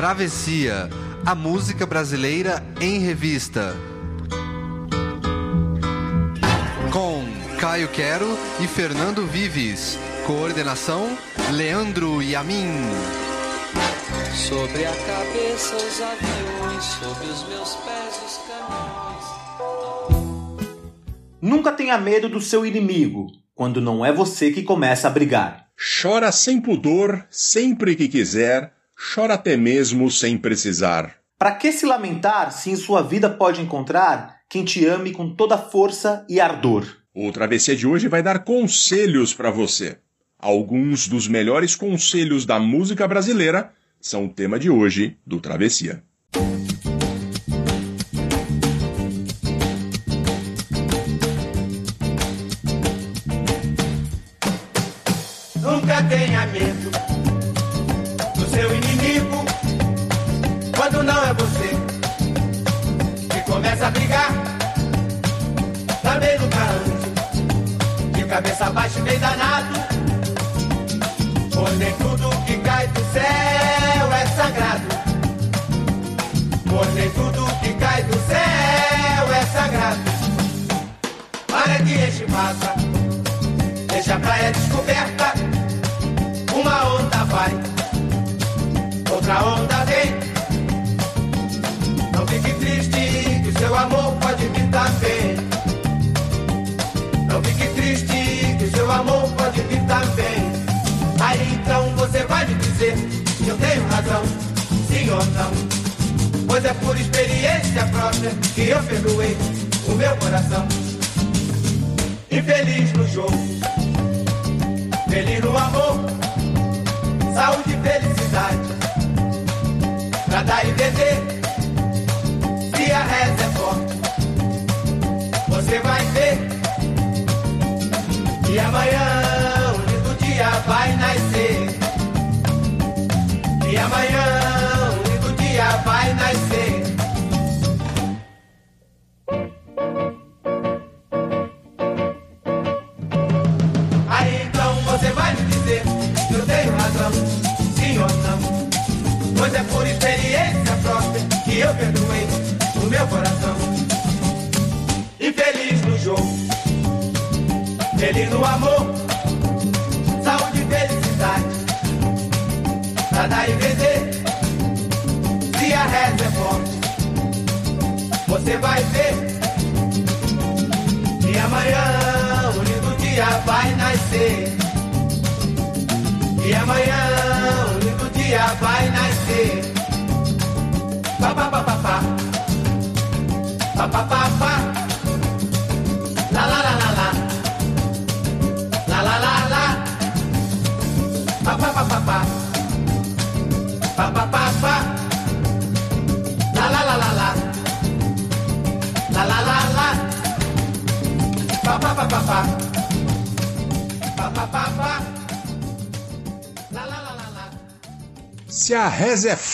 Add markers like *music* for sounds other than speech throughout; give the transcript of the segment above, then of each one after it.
Travessia, a música brasileira em revista. Com Caio Quero e Fernando Vives. Coordenação: Leandro Yamin. Sobre a cabeça os aviões, sobre os meus pés os caminhões. Nunca tenha medo do seu inimigo, quando não é você que começa a brigar. Chora sem pudor, sempre que quiser, chora até mesmo sem precisar. Para que se lamentar se em sua vida pode encontrar quem te ame com toda força e ardor? O Travessia de hoje vai dar conselhos para você. Alguns dos melhores conselhos da música brasileira são o tema de hoje do Travessia. Cabeça baixa e bem danado, pois nem tudo que cai do céu é sagrado. Pois nem tudo que cai do céu é sagrado. Para de enche massa, deixa a praia descoberta. Uma onda vai, outra onda vem. Não fique triste, que seu amor pode vir também. Não fique triste, que amor pode vir também. Aí então você vai me dizer que eu tenho razão, sim ou não. Pois é por experiência própria que eu perdoei o meu coração. Infeliz no jogo, feliz no amor saúde e felicidade. Pra dar e vender, E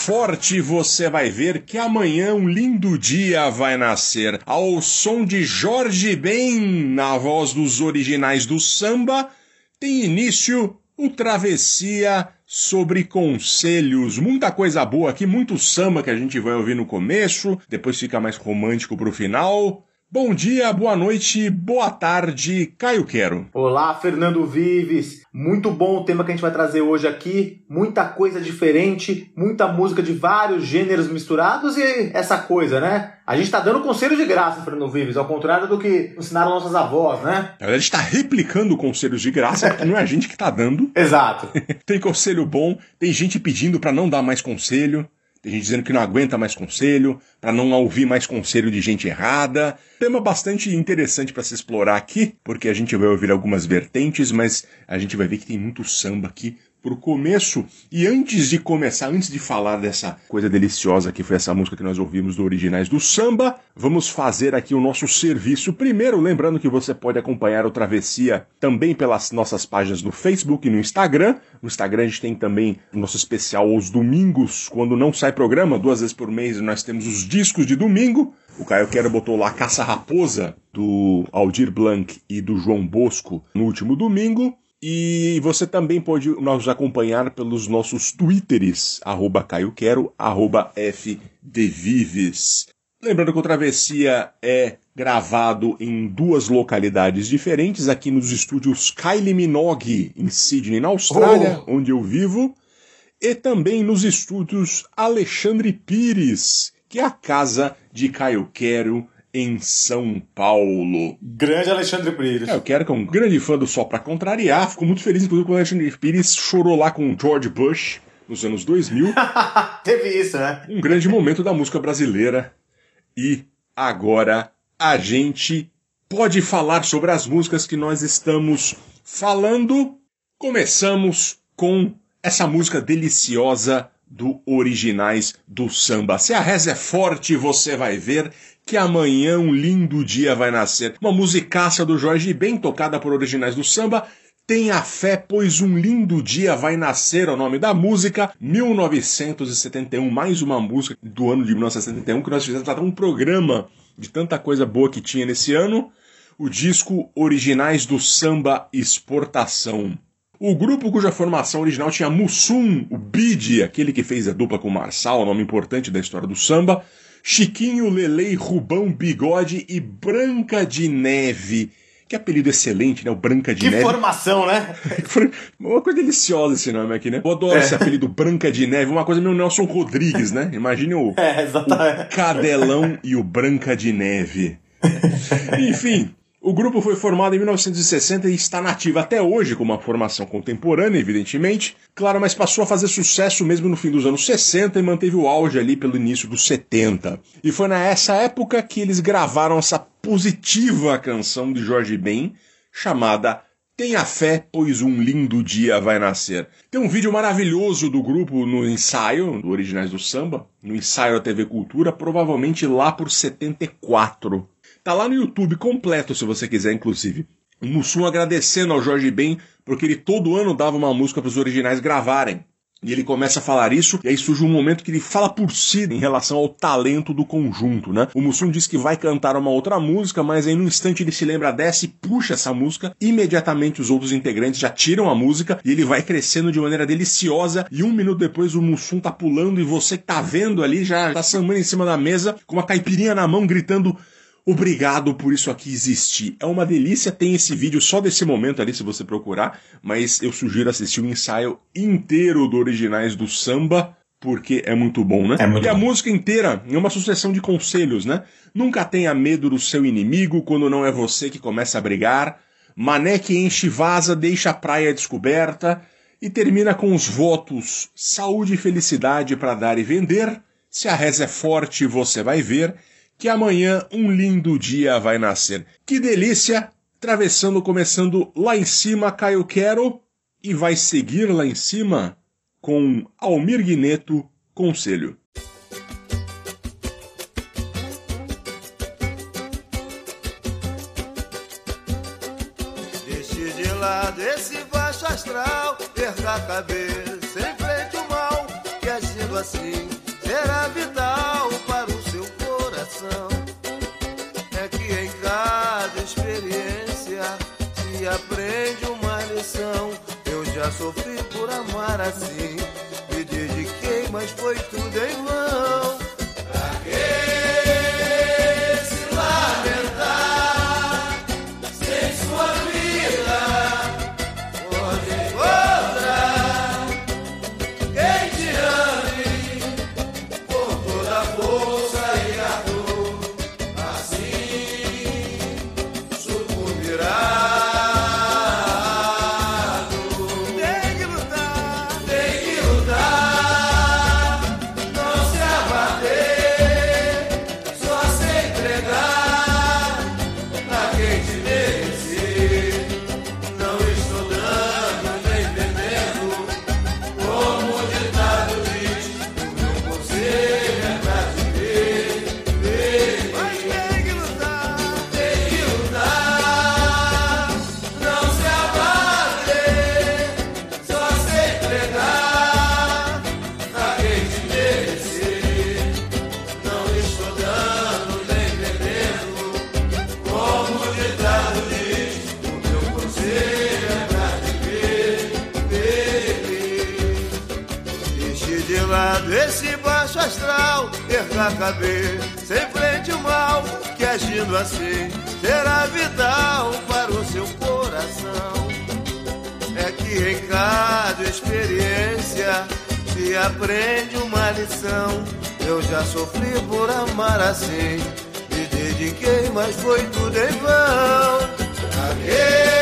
forte, você vai ver que amanhã um lindo dia vai nascer. Ao som de Jorge Ben, na voz dos originais do samba, tem início o Travessia sobre conselhos. Muita coisa boa aqui, muito samba que a gente vai ouvir no começo, depois fica mais romântico pro final. Bom dia, boa noite, boa tarde, Caio Quero. Olá, Fernando Vives. Muito bom o tema que a gente vai trazer hoje aqui. Muita coisa diferente, muita música de vários gêneros misturados e essa coisa, né? A gente tá dando conselho de graça, Fernando Vives, ao contrário do que ensinaram nossas avós, né? Na verdade, a gente tá replicando conselhos de graça, porque não é a gente que tá dando. *laughs* Exato. *laughs* tem conselho bom, tem gente pedindo pra não dar mais conselho. Tem gente dizendo que não aguenta mais conselho, para não ouvir mais conselho de gente errada. Tema bastante interessante para se explorar aqui, porque a gente vai ouvir algumas vertentes, mas a gente vai ver que tem muito samba aqui pro começo. E antes de começar, antes de falar dessa coisa deliciosa que foi essa música que nós ouvimos do Originais do Samba, vamos fazer aqui o nosso serviço. Primeiro, lembrando que você pode acompanhar o Travessia também pelas nossas páginas no Facebook e no Instagram. No Instagram a gente tem também o nosso especial aos domingos, quando não sai programa, duas vezes por mês nós temos os discos de domingo. O Caio Quero botou lá Caça Raposa, do Aldir Blanc e do João Bosco, no último domingo. E você também pode nos acompanhar pelos nossos twitters, arroba caioquero, arroba fdvives. Lembrando que o Travessia é gravado em duas localidades diferentes, aqui nos estúdios Kylie Minogue, em Sydney, na Austrália, oh. onde eu vivo, e também nos estúdios Alexandre Pires, que é a casa de Caio Quero, em São Paulo. Grande Alexandre Pires. É, eu quero que é um grande fã do Sol para contrariar. Fico muito feliz, inclusive, quando o Alexandre Pires chorou lá com o George Bush nos anos 2000. *laughs* Teve isso, né? Um grande momento da música brasileira. E agora a gente pode falar sobre as músicas que nós estamos falando. Começamos com essa música deliciosa do Originais do Samba. Se a reza é forte, você vai ver que amanhã um lindo dia vai nascer. Uma musicaça do Jorge bem tocada por Originais do Samba. Tenha fé, pois um lindo dia vai nascer, é o nome da música, 1971, mais uma música do ano de 1971 que nós fizemos até um programa de tanta coisa boa que tinha nesse ano, o disco Originais do Samba Exportação. O grupo cuja formação original tinha Mussum, o Bide, aquele que fez a dupla com Marçal, nome importante da história do samba, Chiquinho, Lelei, Rubão, Bigode e Branca de Neve. Que apelido excelente, né? O Branca de que Neve. Que formação, né? *laughs* uma coisa deliciosa esse nome aqui, né? Eu adoro é. esse apelido Branca de Neve, uma coisa meio Nelson Rodrigues, né? Imagine o, *laughs* é, o Cadelão e o Branca de Neve. Enfim, o grupo foi formado em 1960 e está nativo até hoje com uma formação contemporânea, evidentemente. Claro, mas passou a fazer sucesso mesmo no fim dos anos 60 e manteve o auge ali pelo início dos 70. E foi nessa época que eles gravaram essa positiva canção de Jorge Ben, chamada Tenha fé, pois um lindo dia vai nascer. Tem um vídeo maravilhoso do grupo no ensaio, do Originais do Samba, no ensaio da TV Cultura, provavelmente lá por 74. Tá lá no YouTube completo, se você quiser, inclusive. O Mussum agradecendo ao Jorge Ben, porque ele todo ano dava uma música para os originais gravarem. E ele começa a falar isso, e aí surge um momento que ele fala por si em relação ao talento do conjunto, né? O Mussum diz que vai cantar uma outra música, mas aí no instante ele se lembra dessa e puxa essa música. Imediatamente os outros integrantes já tiram a música e ele vai crescendo de maneira deliciosa. E um minuto depois o Mussum tá pulando e você que tá vendo ali já tá sambando em cima da mesa com uma caipirinha na mão gritando Obrigado por isso aqui existir. É uma delícia, tem esse vídeo só desse momento ali se você procurar, mas eu sugiro assistir o um ensaio inteiro do Originais do Samba, porque é muito bom, né? É muito e bom. a música inteira é uma sucessão de conselhos, né? Nunca tenha medo do seu inimigo quando não é você que começa a brigar. Mané que enche vaza, deixa a praia descoberta. E termina com os votos: saúde e felicidade para dar e vender. Se a reza é forte, você vai ver que amanhã um lindo dia vai nascer. Que delícia! Travessando, começando lá em cima, Caio Quero, e vai seguir lá em cima com Almir Guineto, Conselho. Deixe de lado esse baixo astral, perca a cabeça, enfrente o mal, que agindo assim será vital coração. É que em cada experiência se aprende uma lição. Eu já sofri por amar assim, me dediquei, mas foi tudo em vão. Assim será vital para o seu coração. É que em cada experiência se aprende uma lição. Eu já sofri por amar assim, me dediquei, mas foi tudo em vão. Adeus.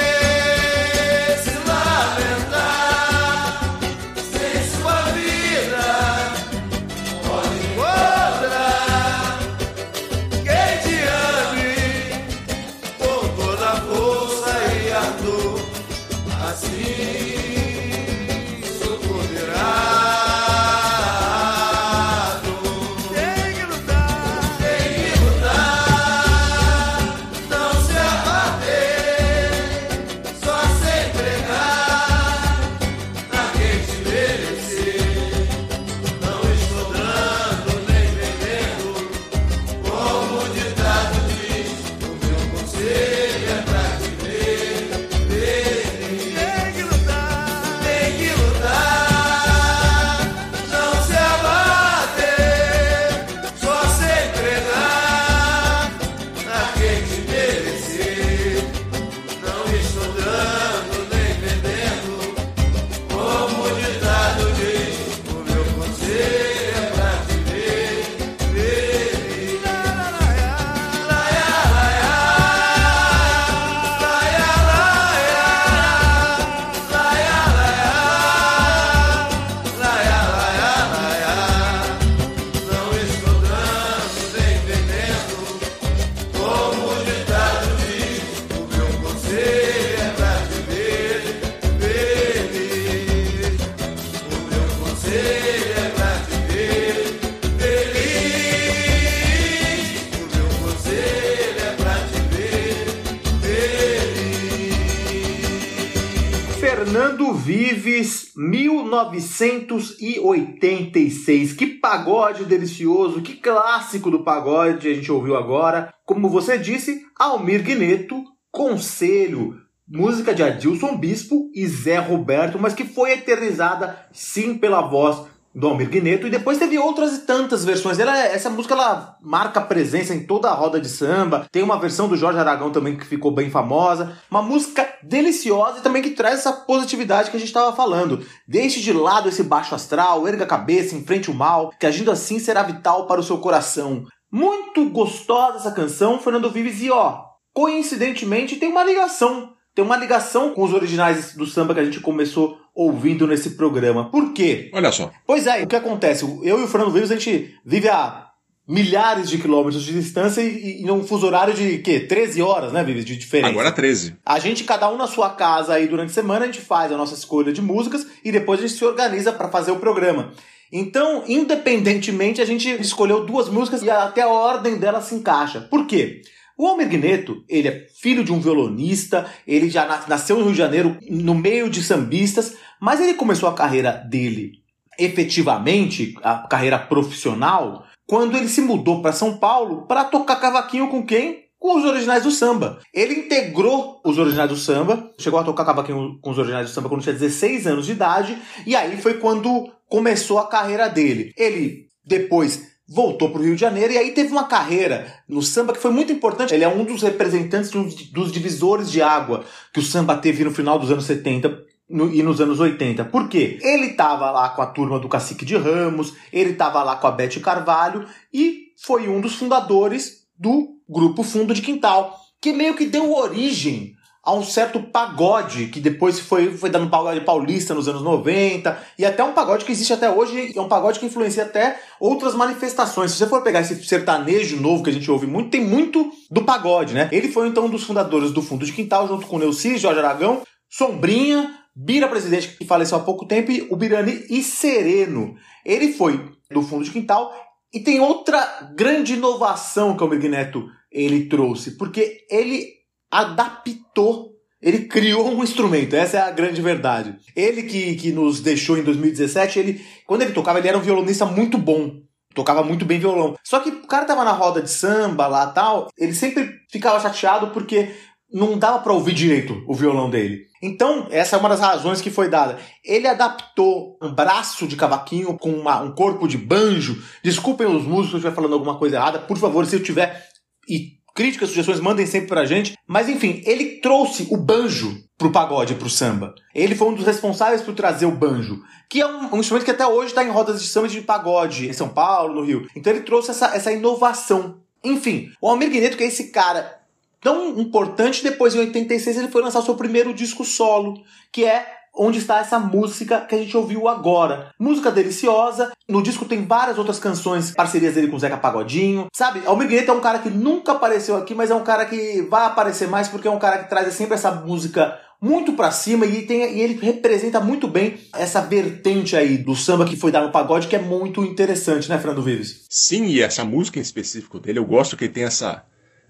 1986. Que pagode delicioso, que clássico do pagode a gente ouviu agora. Como você disse, Almir Guineto, Conselho, música de Adilson Bispo e Zé Roberto, mas que foi eternizada sim pela voz do Almir Guineto, e depois teve outras e tantas versões. Ela, essa música ela marca presença em toda a roda de samba. Tem uma versão do Jorge Aragão também que ficou bem famosa. Uma música deliciosa e também que traz essa positividade que a gente estava falando. Deixe de lado esse baixo astral, erga a cabeça, enfrente o mal, que agindo assim será vital para o seu coração. Muito gostosa essa canção, Fernando Vives, e ó, coincidentemente tem uma ligação tem uma ligação com os originais do samba que a gente começou ouvindo nesse programa. Por quê? Olha só. Pois é, o que acontece? Eu e o Fernando Vives, a gente vive a milhares de quilômetros de distância e, e num fuso horário de quê? 13 horas, né, Vives? De diferença. Agora 13. A gente, cada um na sua casa aí durante a semana, a gente faz a nossa escolha de músicas e depois a gente se organiza para fazer o programa. Então, independentemente, a gente escolheu duas músicas e até a ordem delas se encaixa. Por quê? O Almir Guineto, ele é filho de um violonista, ele já nasceu no Rio de Janeiro, no meio de sambistas, mas ele começou a carreira dele efetivamente, a carreira profissional, quando ele se mudou para São Paulo para tocar cavaquinho com quem? Com os originais do samba. Ele integrou os originais do samba, chegou a tocar cavaquinho com os originais do samba quando tinha 16 anos de idade, e aí foi quando começou a carreira dele. Ele depois voltou para o Rio de Janeiro e aí teve uma carreira no samba que foi muito importante. Ele é um dos representantes dos divisores de água que o samba teve no final dos anos 70 no, e nos anos 80. Por quê? Ele estava lá com a turma do Cacique de Ramos, ele estava lá com a Bete Carvalho e foi um dos fundadores do grupo Fundo de Quintal, que meio que deu origem a um certo pagode que depois foi, foi dando pagode paulista nos anos 90 e até um pagode que existe até hoje, é um pagode que influencia até outras manifestações. Se você for pegar esse sertanejo novo que a gente ouve muito, tem muito do pagode, né? Ele foi então um dos fundadores do Fundo de Quintal, junto com Neuci, Jorge Aragão, Sombrinha, Bira Presidente, que faleceu há pouco tempo, e o Birani e Sereno. Ele foi do Fundo de Quintal e tem outra grande inovação que o Almir Neto ele trouxe, porque ele adaptou, ele criou um instrumento, essa é a grande verdade. Ele que, que nos deixou em 2017, ele, quando ele tocava, ele era um violonista muito bom. Tocava muito bem violão. Só que o cara tava na roda de samba lá tal, ele sempre ficava chateado porque não dava para ouvir direito o violão dele. Então, essa é uma das razões que foi dada. Ele adaptou um braço de cavaquinho com uma, um corpo de banjo. Desculpem os músicos se eu estiver falando alguma coisa errada. Por favor, se eu tiver. E críticas, sugestões, mandem sempre pra gente. Mas enfim, ele trouxe o banjo pro pagode, pro samba. Ele foi um dos responsáveis por trazer o banjo, que é um, um instrumento que até hoje está em rodas de samba de pagode, em São Paulo, no Rio. Então ele trouxe essa, essa inovação. Enfim, o Almir Guineto, que é esse cara tão importante, depois em 86 ele foi lançar o seu primeiro disco solo, que é onde está essa música que a gente ouviu agora. Música deliciosa. No disco tem várias outras canções, parcerias dele com o Zeca Pagodinho. Sabe, Almir Gueto é um cara que nunca apareceu aqui, mas é um cara que vai aparecer mais porque é um cara que traz sempre essa música muito para cima e, tem, e ele representa muito bem essa vertente aí do samba que foi dar no pagode, que é muito interessante, né, Fernando Vives? Sim, e essa música em específico dele, eu gosto que ele tem essa,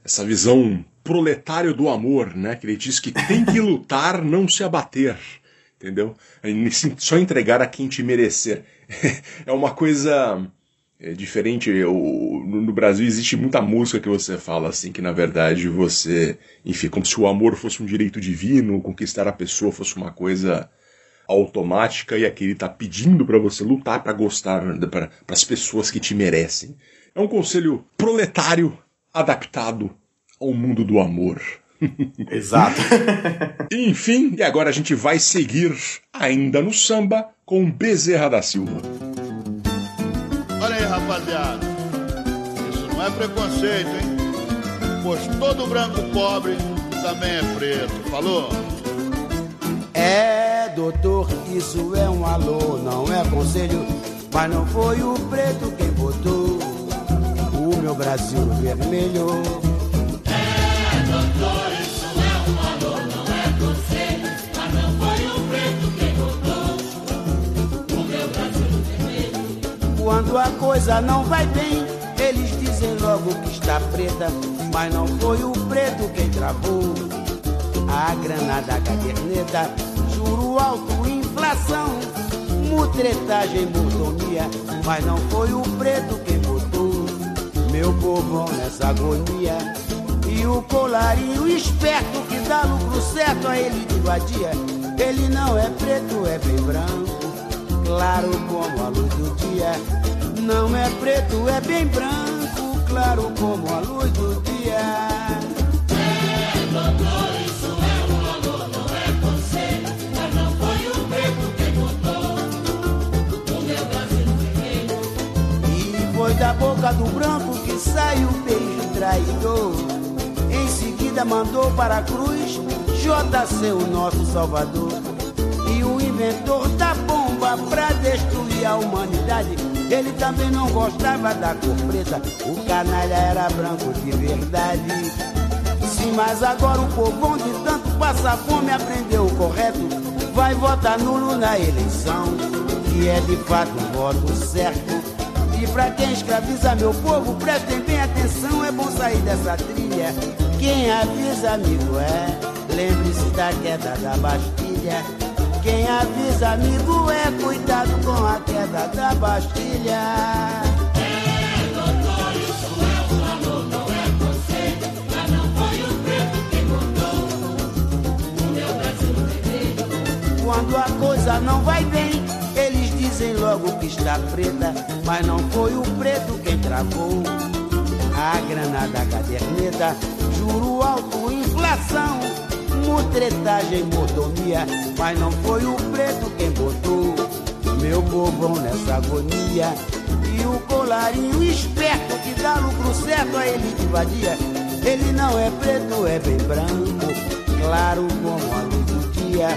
essa visão proletário do amor, né? Que ele diz que tem que lutar, não se abater entendeu? Só entregar a quem te merecer. *laughs* É uma coisa é, diferente. no Brasil existe muita música que você fala assim, que na verdade você, enfim, como se o amor fosse um direito divino, conquistar a pessoa fosse uma coisa automática e aquele tá pedindo para você lutar para gostar para as pessoas que te merecem. É um conselho proletário adaptado ao mundo do amor. *laughs* Exato. Enfim, e agora a gente vai seguir ainda no samba com Bezerra da Silva. Olha aí, rapaziada. Isso não é preconceito, hein? Pois todo branco pobre também é preto. Falou? É, doutor, isso é um alô, não é conselho. Mas não foi o preto quem botou o meu Brasil vermelho. Quando a coisa não vai bem, eles dizem logo que está preta, mas não foi o preto quem travou. A grana da caderneta, juro alto, inflação, mutretagem, mordomia, mas não foi o preto quem botou. Meu povão nessa agonia. E o colarinho esperto que dá lucro certo a ele de vadia. Ele não é preto, é bem branco claro como a luz do dia. Não é preto, é bem branco, claro como a luz do dia. É, doutor, isso é um valor, não é conselho. Mas não foi o preto quem botou o meu Brasil vermelho. E foi da boca do branco que sai o beijo traidor. Seguida mandou para a cruz JC, o nosso salvador. E o inventor da bomba pra destruir a humanidade. Ele também não gostava da cor preta, o canalha era branco de verdade. Sim, mas agora o povão de tanto passar fome aprendeu o correto. Vai votar nulo na eleição, que é de fato um voto certo. E pra quem escraviza meu povo, prestem bem atenção, é bom sair dessa trilha. Quem avisa, amigo, é, lembre-se da queda da Bastilha. Quem avisa, amigo, é cuidado com a queda da Bastilha. É, doutor, isso é valor, não é conselho. Mas não foi o preto quem mudou o meu Brasil. Quando a coisa não vai bem, eles dizem logo que está preta. Mas não foi o preto quem travou a grana da caderneta. Alto, inflação mutretagem, mordomia, mas não foi o preto quem botou meu povão nessa agonia. E o colarinho esperto que dá lucro certo a ele de vadia. Ele não é preto, é bem branco, claro como a luz do dia.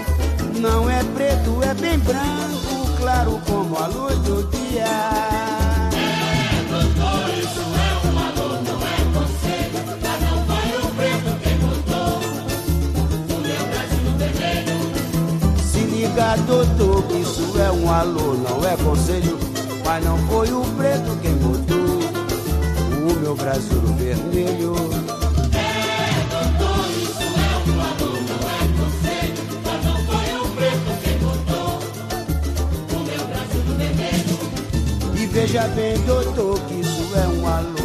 Não é preto, é bem branco, claro como a luz do dia. É, doutor, isso é um alô, não é conselho. Mas não foi o preto quem botou o meu Brasil vermelho. Veja bem, doutor, que isso é um alô,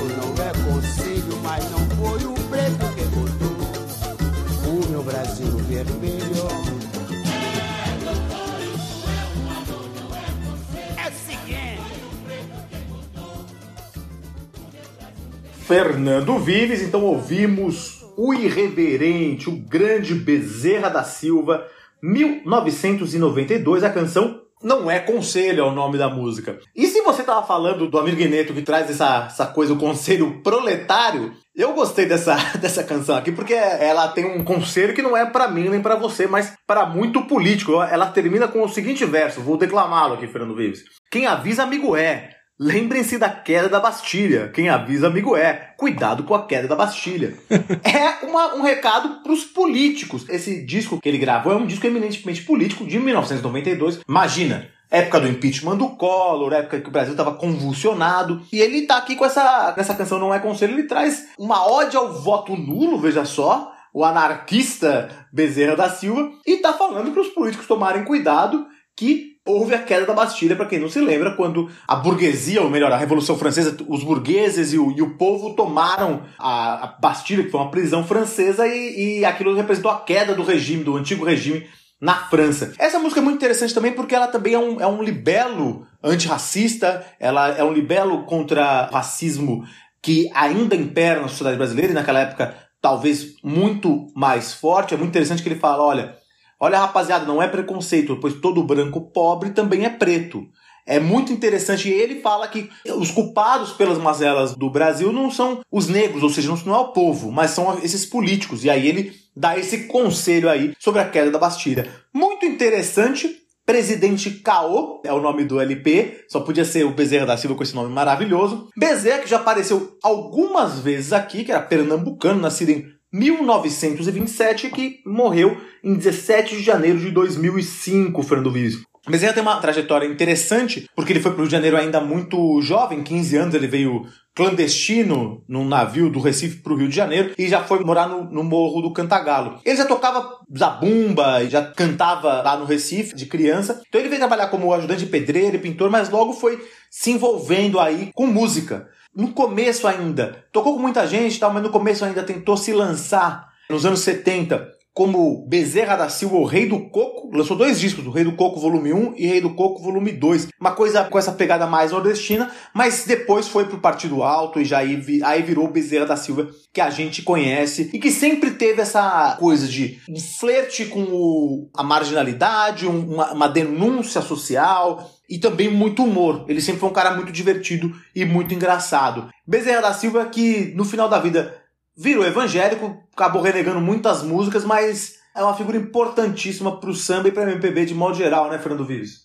Fernando Vives, então ouvimos o irreverente, o grande Bezerra da Silva, 1992, a canção Não é Conselho é o nome da música. E se você tava falando do Amir Guineto que traz essa, essa coisa, o conselho proletário, eu gostei dessa, *laughs* dessa canção aqui porque ela tem um conselho que não é pra mim nem pra você, mas para muito político. Ela termina com o seguinte verso, vou declamá-lo aqui, Fernando Vives. Quem avisa, amigo é. Lembrem-se da queda da Bastilha. Quem avisa, amigo é. Cuidado com a queda da Bastilha. *laughs* é uma- um recado pros políticos. Esse disco que ele gravou é um disco eminentemente político de 1992. Imagina, época do impeachment do Collor, época que o Brasil estava convulsionado. E ele tá aqui com essa, nessa canção Não é Conselho, ele traz uma ode ao voto nulo, veja só. O anarquista Bezerra da Silva. E tá falando para os políticos tomarem cuidado que houve a queda da Bastilha, para quem não se lembra, quando a burguesia, ou melhor, a Revolução Francesa, os burgueses e o, e o povo tomaram a, a Bastilha, que foi uma prisão francesa, e, e aquilo representou a queda do regime, do antigo regime na França. Essa música é muito interessante também porque ela também é um, é um libelo antirracista, ela é um libelo contra racismo que ainda impera na sociedade brasileira e naquela época talvez muito mais forte. É muito interessante que ele fala, olha, olha rapaziada, não é preconceito, pois todo branco pobre também é preto. É muito interessante. E ele fala que os culpados pelas mazelas do Brasil não são os negros, ou seja, não é o povo, mas são esses políticos. E aí ele dá esse conselho aí sobre a queda da Bastilha. Muito interessante. Presidente Caô é o nome do LP, só podia ser o Bezerra da Silva com esse nome maravilhoso. Bezerra que já apareceu algumas vezes aqui, que era pernambucano, nascido em 1927 e que morreu em 17 de janeiro de 2005, Fernando Vives. Bezerra tem uma trajetória interessante, porque ele foi para o Rio de Janeiro ainda muito jovem, 15 anos, ele veio clandestino num navio do Recife para o Rio de Janeiro e já foi morar no, no Morro do Cantagalo. Ele já tocava zabumba e já cantava lá no Recife de criança. Então ele veio trabalhar como ajudante de pedreiro e pintor, mas logo foi se envolvendo aí com música. No começo ainda, tocou com muita gente tal, mas no começo ainda tentou se lançar. Nos anos 70 como Bezerra da Silva, o Rei do Coco, lançou dois discos, o Rei do Coco volume 1 e Rei do Coco volume 2. Uma coisa com essa pegada mais nordestina, mas depois foi pro Partido Alto e já aí, aí virou Bezerra da Silva que a gente conhece e que sempre teve essa coisa de um flerte com o- a marginalidade, um- uma, uma denúncia social e também muito humor. Ele sempre foi um cara muito divertido e muito engraçado. Bezerra da Silva que no final da vida virou evangélico, acabou renegando muitas músicas, mas é uma figura importantíssima pro samba e pra MPB de modo geral, né, Fernando Vives?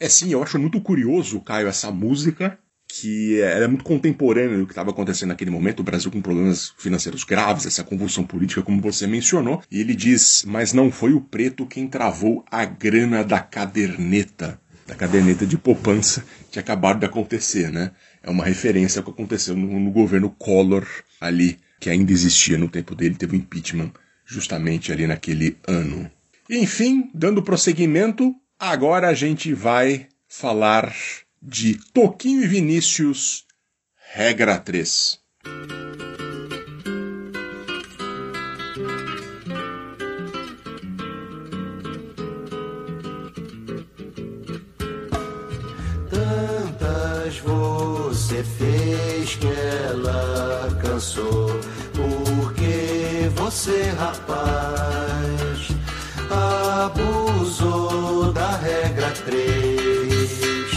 É sim, eu acho muito curioso, Caio, essa música, que é muito contemporânea do que estava acontecendo naquele momento, o Brasil com problemas financeiros graves, essa convulsão política, como você mencionou. E ele diz: Mas não foi o preto quem travou a grana da caderneta, da caderneta de poupança que acabaram de acontecer, né? É uma referência ao que aconteceu no, no governo Collor ali, que ainda existia no tempo dele, teve o impeachment justamente ali naquele ano. Enfim, dando prosseguimento, agora a gente vai falar de Toquinho e Vinícius, regra 3. Fez que ela cansou. Porque você, rapaz, abusou da regra 3,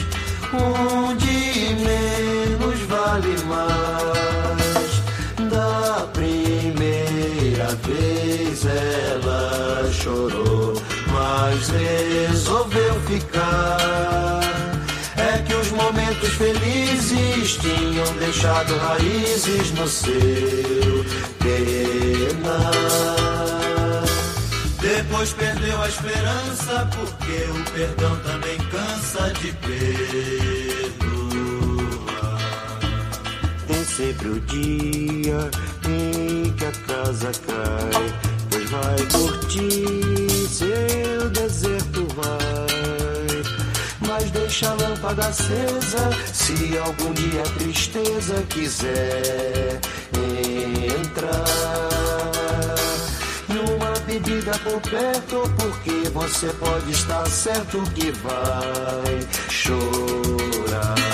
onde menos vale mais. Da primeira vez ela chorou, mas resolveu ficar. Felizes tinham deixado raízes no seu pena. Depois perdeu a esperança, porque o perdão também cansa de perdoar. Tem sempre o dia em que a casa cai, pois vai curtir seu deserto vai. Mas deixa a lâmpada acesa, se algum dia a tristeza quiser entrar. Numa bebida por perto, porque você pode estar certo que vai chorar.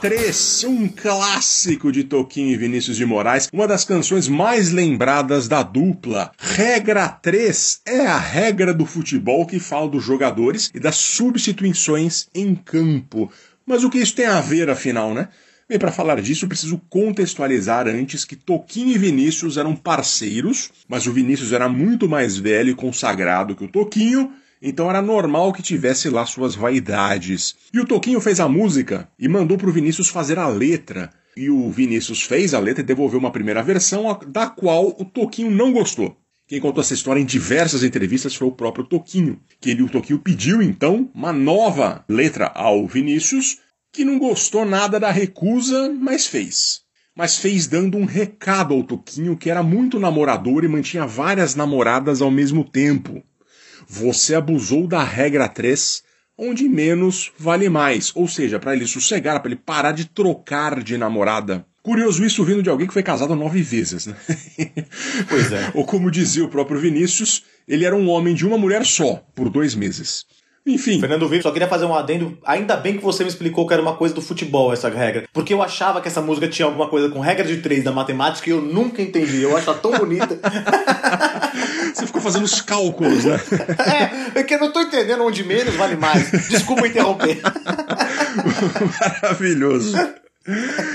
3, um clássico de Toquinho e Vinícius de Moraes, uma das canções mais lembradas da dupla. Regra 3 é a regra do futebol que fala dos jogadores e das substituições em campo. Mas o que isso tem a ver, afinal, né? Bem, para falar disso, preciso contextualizar antes que Toquinho e Vinícius eram parceiros, mas o Vinícius era muito mais velho e consagrado que o Toquinho, então era normal que tivesse lá suas vaidades. E o Toquinho fez a música e mandou pro Vinícius fazer a letra. E o Vinícius fez a letra e devolveu uma primeira versão, da qual o Toquinho não gostou. Quem contou essa história em diversas entrevistas foi o próprio Toquinho, que ele, o Toquinho pediu então uma nova letra ao Vinícius, que não gostou nada da recusa, mas fez. Mas fez dando um recado ao Toquinho que era muito namorador e mantinha várias namoradas ao mesmo tempo. Você abusou da regra 3, onde menos vale mais. Ou seja, para ele sossegar, para ele parar de trocar de namorada. Curioso isso vindo de alguém que foi casado nove vezes, né? *laughs* Pois é. Ou como dizia o próprio Vinícius, ele era um homem de uma mulher só, por dois meses. Enfim, Fernando Vitor, só queria fazer um adendo. Ainda bem que você me explicou que era uma coisa do futebol essa regra. Porque eu achava que essa música tinha alguma coisa com regra de três da matemática e eu nunca entendi. Eu acho ela tão bonita. *laughs* você ficou fazendo os cálculos, né? *laughs* é, é que eu não tô entendendo onde menos vale mais. Desculpa interromper. *laughs* Maravilhoso.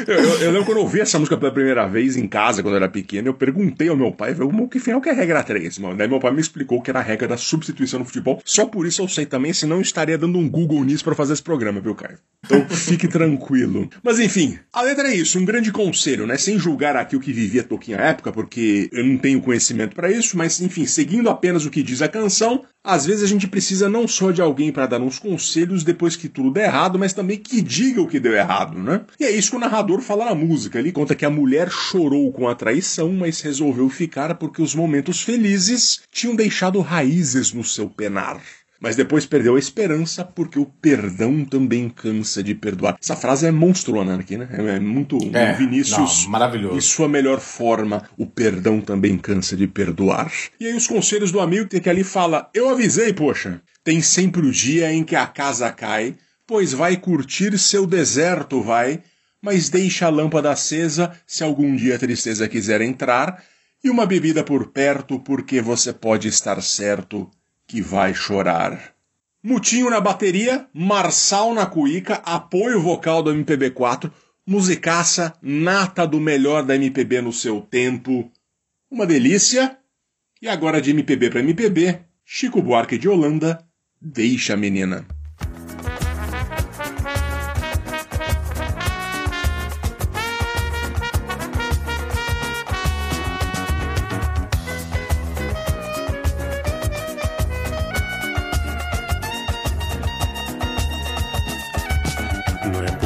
Eu, eu- eu lembro quando eu ouvi essa música pela primeira vez em casa, quando eu era pequeno, eu perguntei ao meu pai, "Mas que final que é regra 3, mano? Daí meu pai me explicou que era a regra da substituição no futebol. Só por isso eu sei também, senão estaria dando um Google nisso pra fazer esse programa, viu, Caio? Então fique tranquilo. Mas enfim, a letra é isso, um grande conselho, né? Sem julgar aqui o que vivia Toquinho à época, porque eu não tenho conhecimento pra isso, mas enfim, seguindo apenas o que diz a canção, às vezes a gente precisa não só de alguém pra dar uns conselhos depois que tudo der errado, mas também que diga o que deu errado, né? E é isso que o narrador fala na música. Ele conta que a mulher chorou com a traição, mas resolveu ficar porque os momentos felizes tinham deixado raízes no seu penar. Mas depois perdeu a esperança porque o perdão também cansa de perdoar. Essa frase é monstruosa aqui, né? É muito É, Vinícius não, maravilhoso. em sua melhor forma, o perdão também cansa de perdoar. E aí os conselhos do amigo que ali fala: Eu avisei, poxa. Tem sempre o dia em que a casa cai, pois vai curtir seu deserto, vai. Mas deixa a lâmpada acesa se algum dia a tristeza quiser entrar, e uma bebida por perto, porque você pode estar certo que vai chorar. Mutinho na bateria, Marçal na cuíca, apoio vocal do MPB4, musicaça nata do melhor da MPB no seu tempo. Uma delícia. E agora de MPB para MPB, Chico Buarque de Holanda, Deixa a Menina.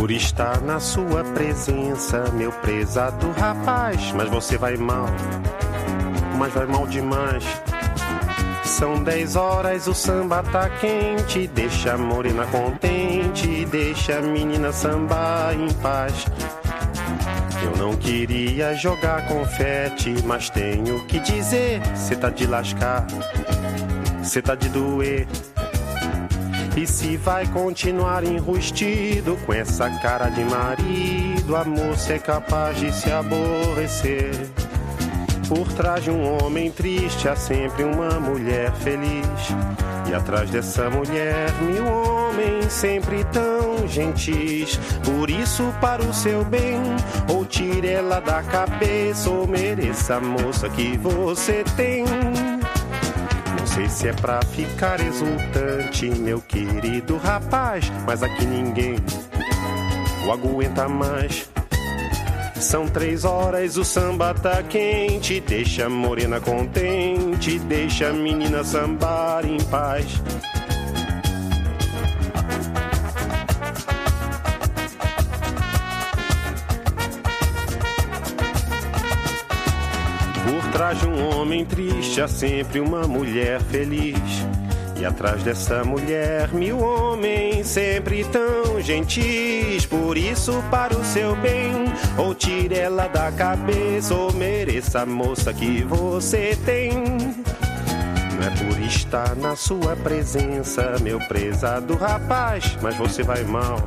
Por estar na sua presença, meu prezado rapaz, mas você vai mal, mas vai mal demais. São dez horas, o samba tá quente, deixa a morena contente, deixa a menina sambar em paz. Eu não queria jogar confete, mas tenho que dizer, cê tá de lascar, cê tá de doer. E se vai continuar enrustido com essa cara de marido, do amor se é capaz de se aborrecer. Por trás de um homem triste há sempre uma mulher feliz. E atrás dessa mulher, mil homens sempre tão gentis. Por isso, para o seu bem, ou tire ela da cabeça, ou mereça a moça que você tem. Sei se é pra ficar exultante, meu querido rapaz, mas aqui ninguém o aguenta mais. São três horas, o samba tá quente. Deixa a morena contente, deixa a menina sambar em paz. Por trás de um homem triste há sempre uma mulher feliz. E atrás dessa mulher, mil homens sempre tão gentis. Por isso, para o seu bem, ou tire ela da cabeça, ou mereça a moça que você tem. Não é por estar na sua presença, meu prezado rapaz, mas você vai mal,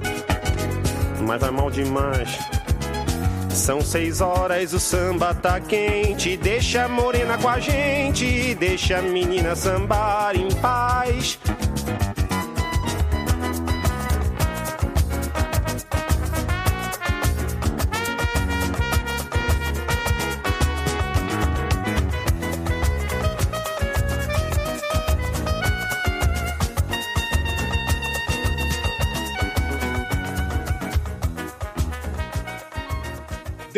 mas vai mal demais. São seis horas, o samba tá quente. Deixa a morena com a gente, deixa a menina sambar em paz.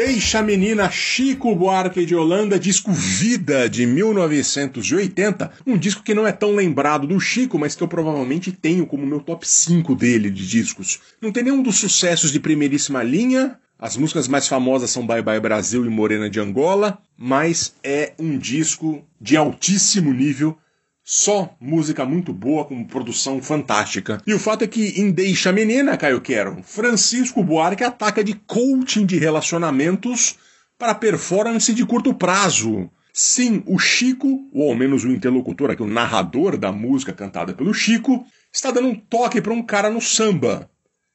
Deixa a menina Chico Buarque de Holanda, disco Vida de 1980, um disco que não é tão lembrado do Chico, mas que eu provavelmente tenho como meu top 5 dele de discos. Não tem nenhum dos sucessos de primeiríssima linha, as músicas mais famosas são Bye Bye Brasil e Morena de Angola, mas é um disco de altíssimo nível só música muito boa, com produção fantástica. E o fato é que em Deixa Menina, Caio Quero, Francisco Buarque ataca de coaching de relacionamentos para performance de curto prazo. Sim, o Chico, ou ao menos o interlocutor aqui, o narrador da música cantada pelo Chico, está dando um toque para um cara no samba.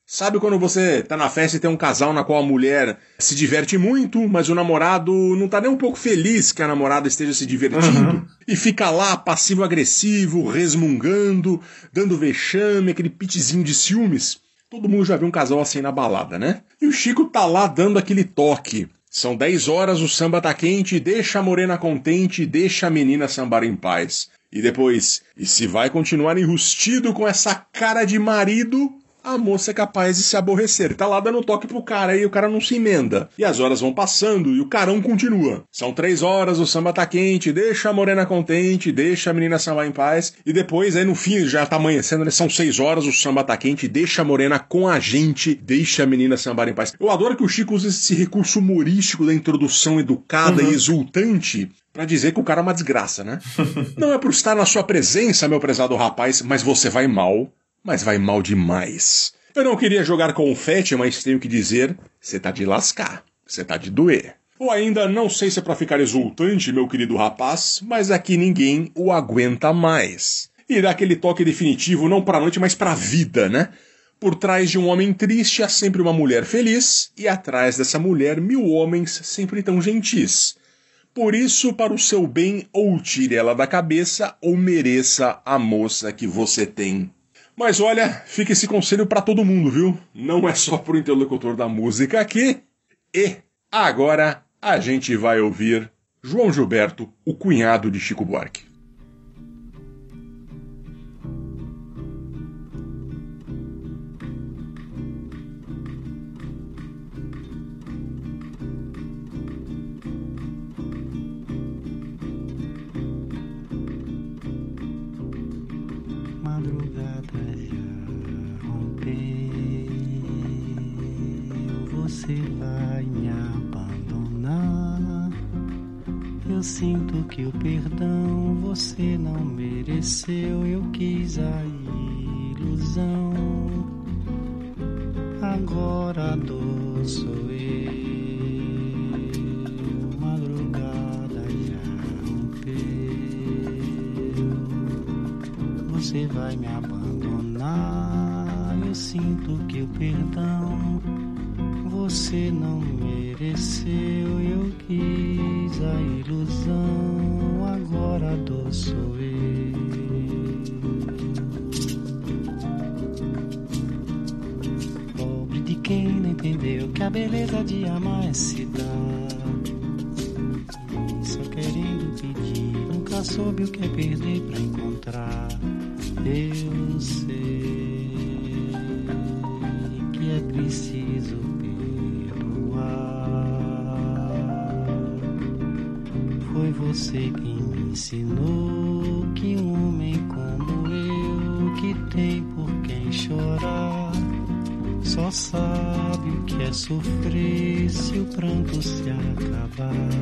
Sabe quando você tá na festa e tem um casal na qual a mulher se diverte muito, mas o namorado não tá nem um pouco feliz que a namorada esteja se divertindo? Uhum. E fica lá passivo-agressivo, resmungando, dando vexame, aquele pitizinho de ciúmes? Todo mundo já viu um casal assim na balada, né? E o Chico tá lá dando aquele toque. São 10 horas, o samba tá quente, deixa a morena contente, deixa a menina sambar em paz. E depois, e se vai continuar enrustido com essa cara de marido, a moça é capaz de se aborrecer. Tá lá dando toque pro cara e o cara não se emenda. E as horas vão passando e o carão continua. São três horas, o samba tá quente, deixa a morena contente, deixa a menina sambar em paz. E depois, aí no fim, já tá amanhecendo, né? São seis horas, o samba tá quente, deixa a morena com a gente, deixa a menina sambar em paz. Eu adoro que o Chico use esse recurso humorístico da introdução educada uhum. e exultante para dizer que o cara é uma desgraça, né? *laughs* não é por estar na sua presença, meu prezado rapaz, mas você vai mal mas vai mal demais. Eu não queria jogar confete, mas tenho que dizer: você tá de lascar, você tá de doer. Ou ainda, não sei se é para ficar exultante, meu querido rapaz, mas aqui ninguém o aguenta mais. E dá aquele toque definitivo, não para a noite, mas para a vida, né? Por trás de um homem triste há sempre uma mulher feliz, e atrás dessa mulher mil homens sempre tão gentis. Por isso, para o seu bem, ou tire ela da cabeça, ou mereça a moça que você tem. Mas olha, fica esse conselho para todo mundo, viu? Não é só pro interlocutor da música aqui. E agora a gente vai ouvir João Gilberto, o cunhado de Chico Buarque. Eu sinto que o perdão você não mereceu. Eu quis a ilusão. Agora a dor eu. Você vai me abandonar. Eu sinto que o perdão Você não mereceu, eu quis a ilusão, agora dor sou eu. Pobre de quem não entendeu que a beleza de amar é se dar. Só querendo pedir, nunca soube o que é perder pra encontrar. Eu sei que é preciso Foi você quem me ensinou que um homem como eu, que tem por quem chorar, só sabe o que é sofrer se o pranto se acabar.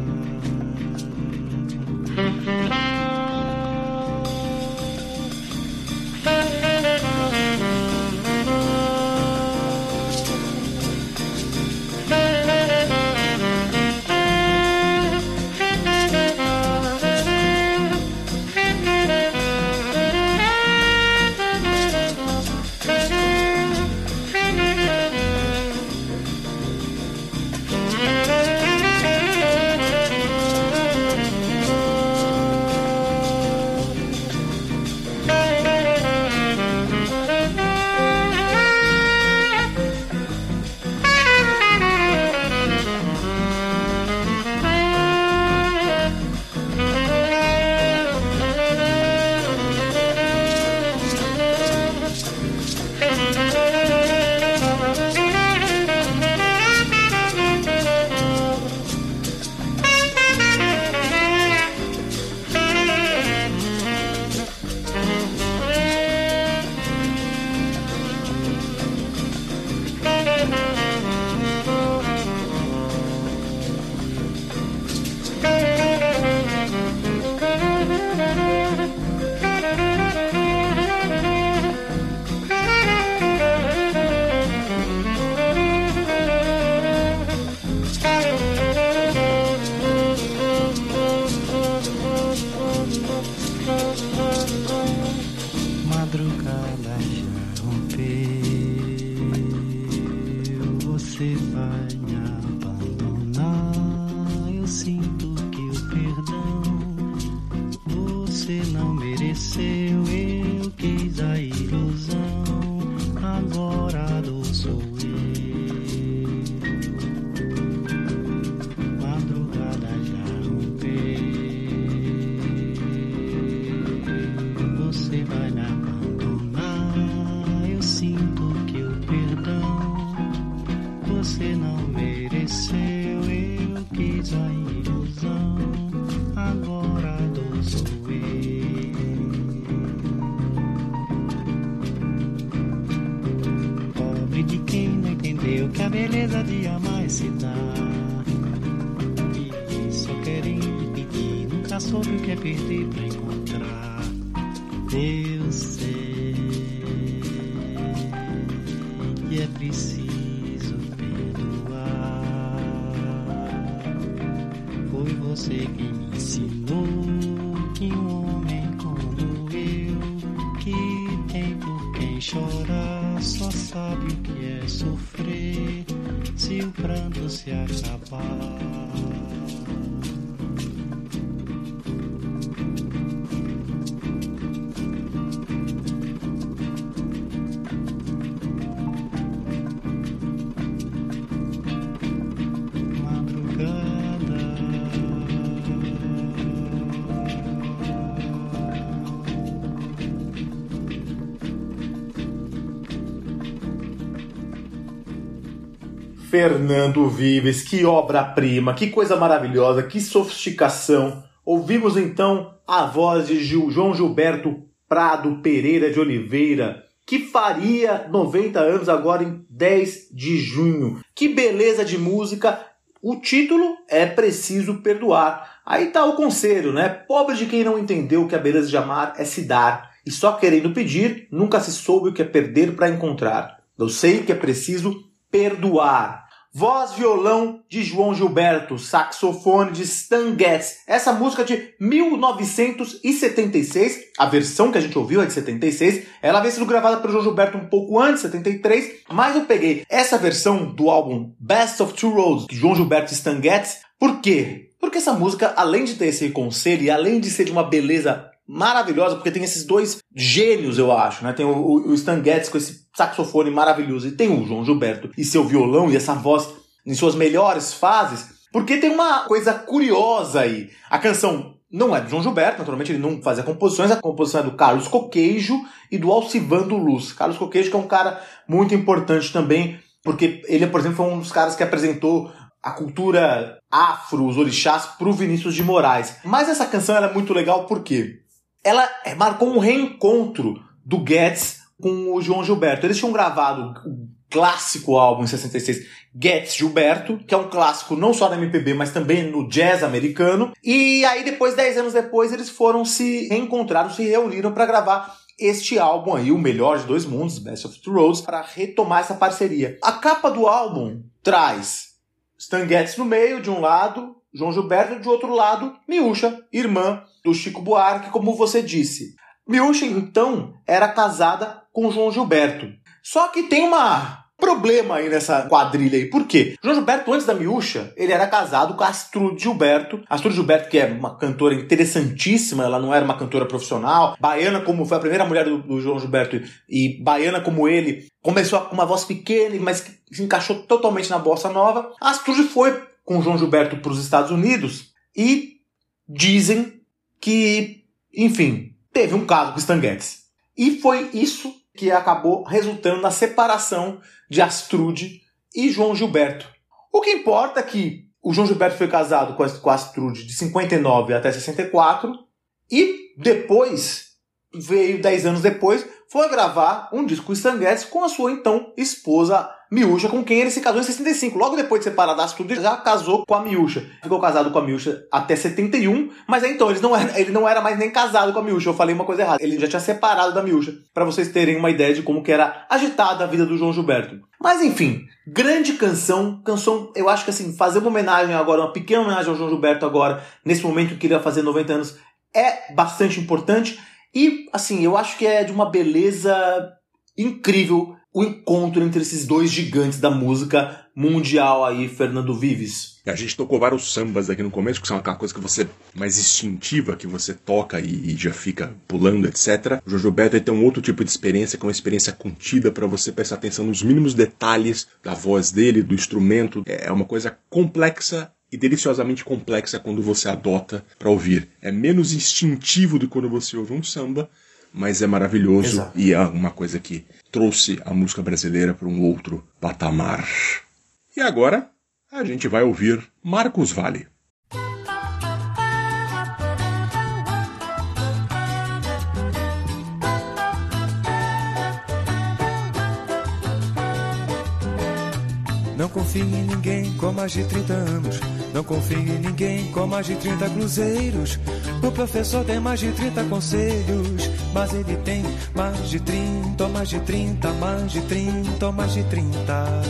Fernando Vives, que obra-prima, que coisa maravilhosa, que sofisticação. Ouvimos então a voz de Gil- João Gilberto Prado Pereira de Oliveira, que faria 90 anos agora em 10 de junho. Que beleza de música! O título é Preciso Perdoar. Aí tá o conselho, né? Pobre de quem não entendeu que a beleza de amar é se dar, e só querendo pedir, nunca se soube o que é perder para encontrar. Eu sei que é preciso perdoar. Voz violão de João Gilberto, saxofone de Stan Getz. Essa música de 1976, a versão que a gente ouviu é de 76, ela havia sido gravada pelo João Gilberto um pouco antes, 73, mas eu peguei essa versão do álbum Best of Two Roads, de João Gilberto e Stan Getz, por quê? Porque essa música, além de ter esse conselho e além de ser de uma beleza maravilhosa, porque tem esses dois gênios, eu acho, né? Tem o, o Stan Getz com esse saxofone maravilhoso e tem o João Gilberto e seu violão e essa voz em suas melhores fases, porque tem uma coisa curiosa aí. A canção não é do João Gilberto, naturalmente ele não fazia composições, a composição é do Carlos Coqueijo e do Alcivando Luz. Carlos Coqueijo que é um cara muito importante também, porque ele, por exemplo, foi um dos caras que apresentou a cultura afro, os orixás, pro Vinícius de Moraes. Mas essa canção é muito legal porque ela marcou um reencontro do Guedes com o João Gilberto. Eles tinham gravado o clássico álbum em 66, Guedes Gilberto, que é um clássico não só da MPB, mas também no jazz americano. E aí depois, 10 anos depois, eles foram se reencontraram, se reuniram para gravar este álbum aí, o melhor de dois mundos, Best of Two Roads, para retomar essa parceria. A capa do álbum traz Stan Getz no meio, de um lado, João Gilberto, de outro lado, Miúcha, irmã do Chico Buarque, como você disse. Miúcha, então, era casada com João Gilberto. Só que tem uma problema aí nessa quadrilha aí. Por quê? João Gilberto, antes da Miúcha, ele era casado com a Astrude Gilberto. Astrude Gilberto, que é uma cantora interessantíssima, ela não era uma cantora profissional. Baiana, como foi a primeira mulher do, do João Gilberto, e baiana como ele, começou com uma voz pequena, mas que se encaixou totalmente na bossa nova. A Astrude foi com João Gilberto para os Estados Unidos e dizem que, enfim, teve um caso com Stan. E foi isso que acabou resultando na separação de Astrude e João Gilberto. O que importa é que o João Gilberto foi casado com Astrude de 59 até 64 e depois, veio 10 anos depois, foi gravar um disco Stan Getz com a sua então esposa Miúcha, com quem ele se casou em 65. Logo depois de separar tudo, ele já casou com a Miúcha. Ficou casado com a Miúcha até 71, mas então ele não, era, ele não era mais nem casado com a Miúcha. Eu falei uma coisa errada. Ele já tinha separado da Miúcha, para vocês terem uma ideia de como que era agitada a vida do João Gilberto. Mas enfim, grande canção, canção, eu acho que assim, fazer uma homenagem agora, uma pequena homenagem ao João Gilberto agora, nesse momento que ele vai fazer 90 anos, é bastante importante. E assim, eu acho que é de uma beleza incrível o encontro entre esses dois gigantes da música mundial aí, Fernando Vives. A gente tocou vários sambas aqui no começo, que são aquela coisa que você mais instintiva, que você toca e, e já fica pulando, etc. O Jojo Beto tem um outro tipo de experiência, que é uma experiência contida para você prestar atenção nos mínimos detalhes da voz dele, do instrumento. É uma coisa complexa e deliciosamente complexa quando você adota para ouvir. É menos instintivo do que quando você ouve um samba, mas é maravilhoso Exato. e é uma coisa que trouxe a música brasileira para um outro patamar. E agora a gente vai ouvir Marcos Vale. Confie em ninguém com mais de 30 anos. Não confie em ninguém com mais de 30 cruzeiros. O professor tem mais de 30 conselhos. Mas ele tem mais de 30, ou mais de 30, mais de 30, ou mais de 30.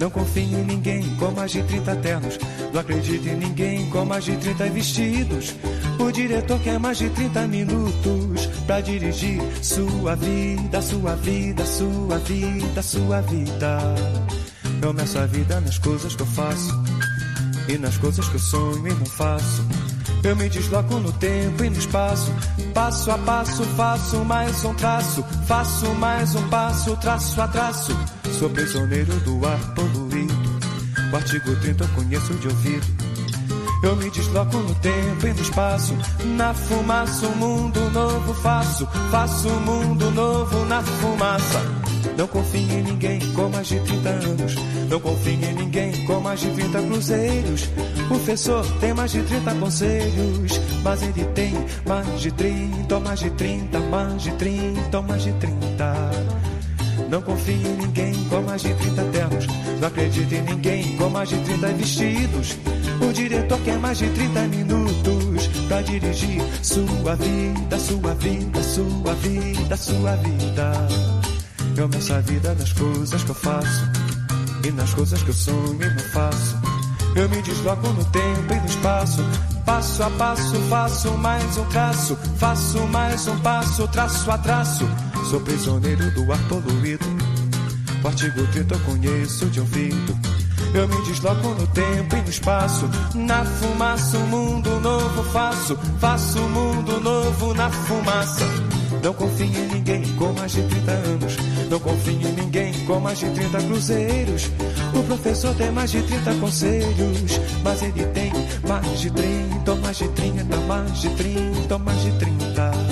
Não confie em ninguém com mais de 30 ternos. Não acredite em ninguém com mais de 30 vestidos. O diretor quer mais de 30 minutos pra dirigir sua vida, sua vida, sua vida, sua vida. Eu meço a vida nas coisas que eu faço e nas coisas que eu sonho e não faço. Eu me desloco no tempo e no espaço, passo a passo faço mais um traço, faço mais um passo, traço a traço. Sou prisioneiro do ar poluído, o artigo 30 eu conheço de ouvido. Eu me desloco no tempo e no espaço, na fumaça um mundo novo faço, faço um mundo novo na fumaça. Não confie em ninguém com mais de 30 anos. Não confie em ninguém com mais de 30 cruzeiros. O professor tem mais de 30 conselhos. Mas ele tem mais de 30, ou mais de 30, mais de 30, ou mais de 30. Não confie em ninguém com mais de 30 ternos. Não acredite em ninguém com mais de 30 vestidos. O diretor quer mais de 30 minutos pra dirigir sua vida, sua vida, sua vida, sua vida. Eu meço a vida das coisas que eu faço e nas coisas que eu sonho e não faço. Eu me desloco no tempo e no espaço. Passo a passo, faço mais um traço. Faço mais um passo, traço a traço. Sou prisioneiro do ar poluído. O artigo 30 eu conheço de ouvido. Eu me desloco no tempo e no espaço. Na fumaça, um mundo novo faço. Faço um mundo novo na fumaça. Não confio em ninguém com mais de 30 anos. Não confio em ninguém com mais de 30 cruzeiros. O professor tem mais de 30 conselhos. Mas ele tem mais de 30, ou mais de 30, mais de 30, ou mais de 30.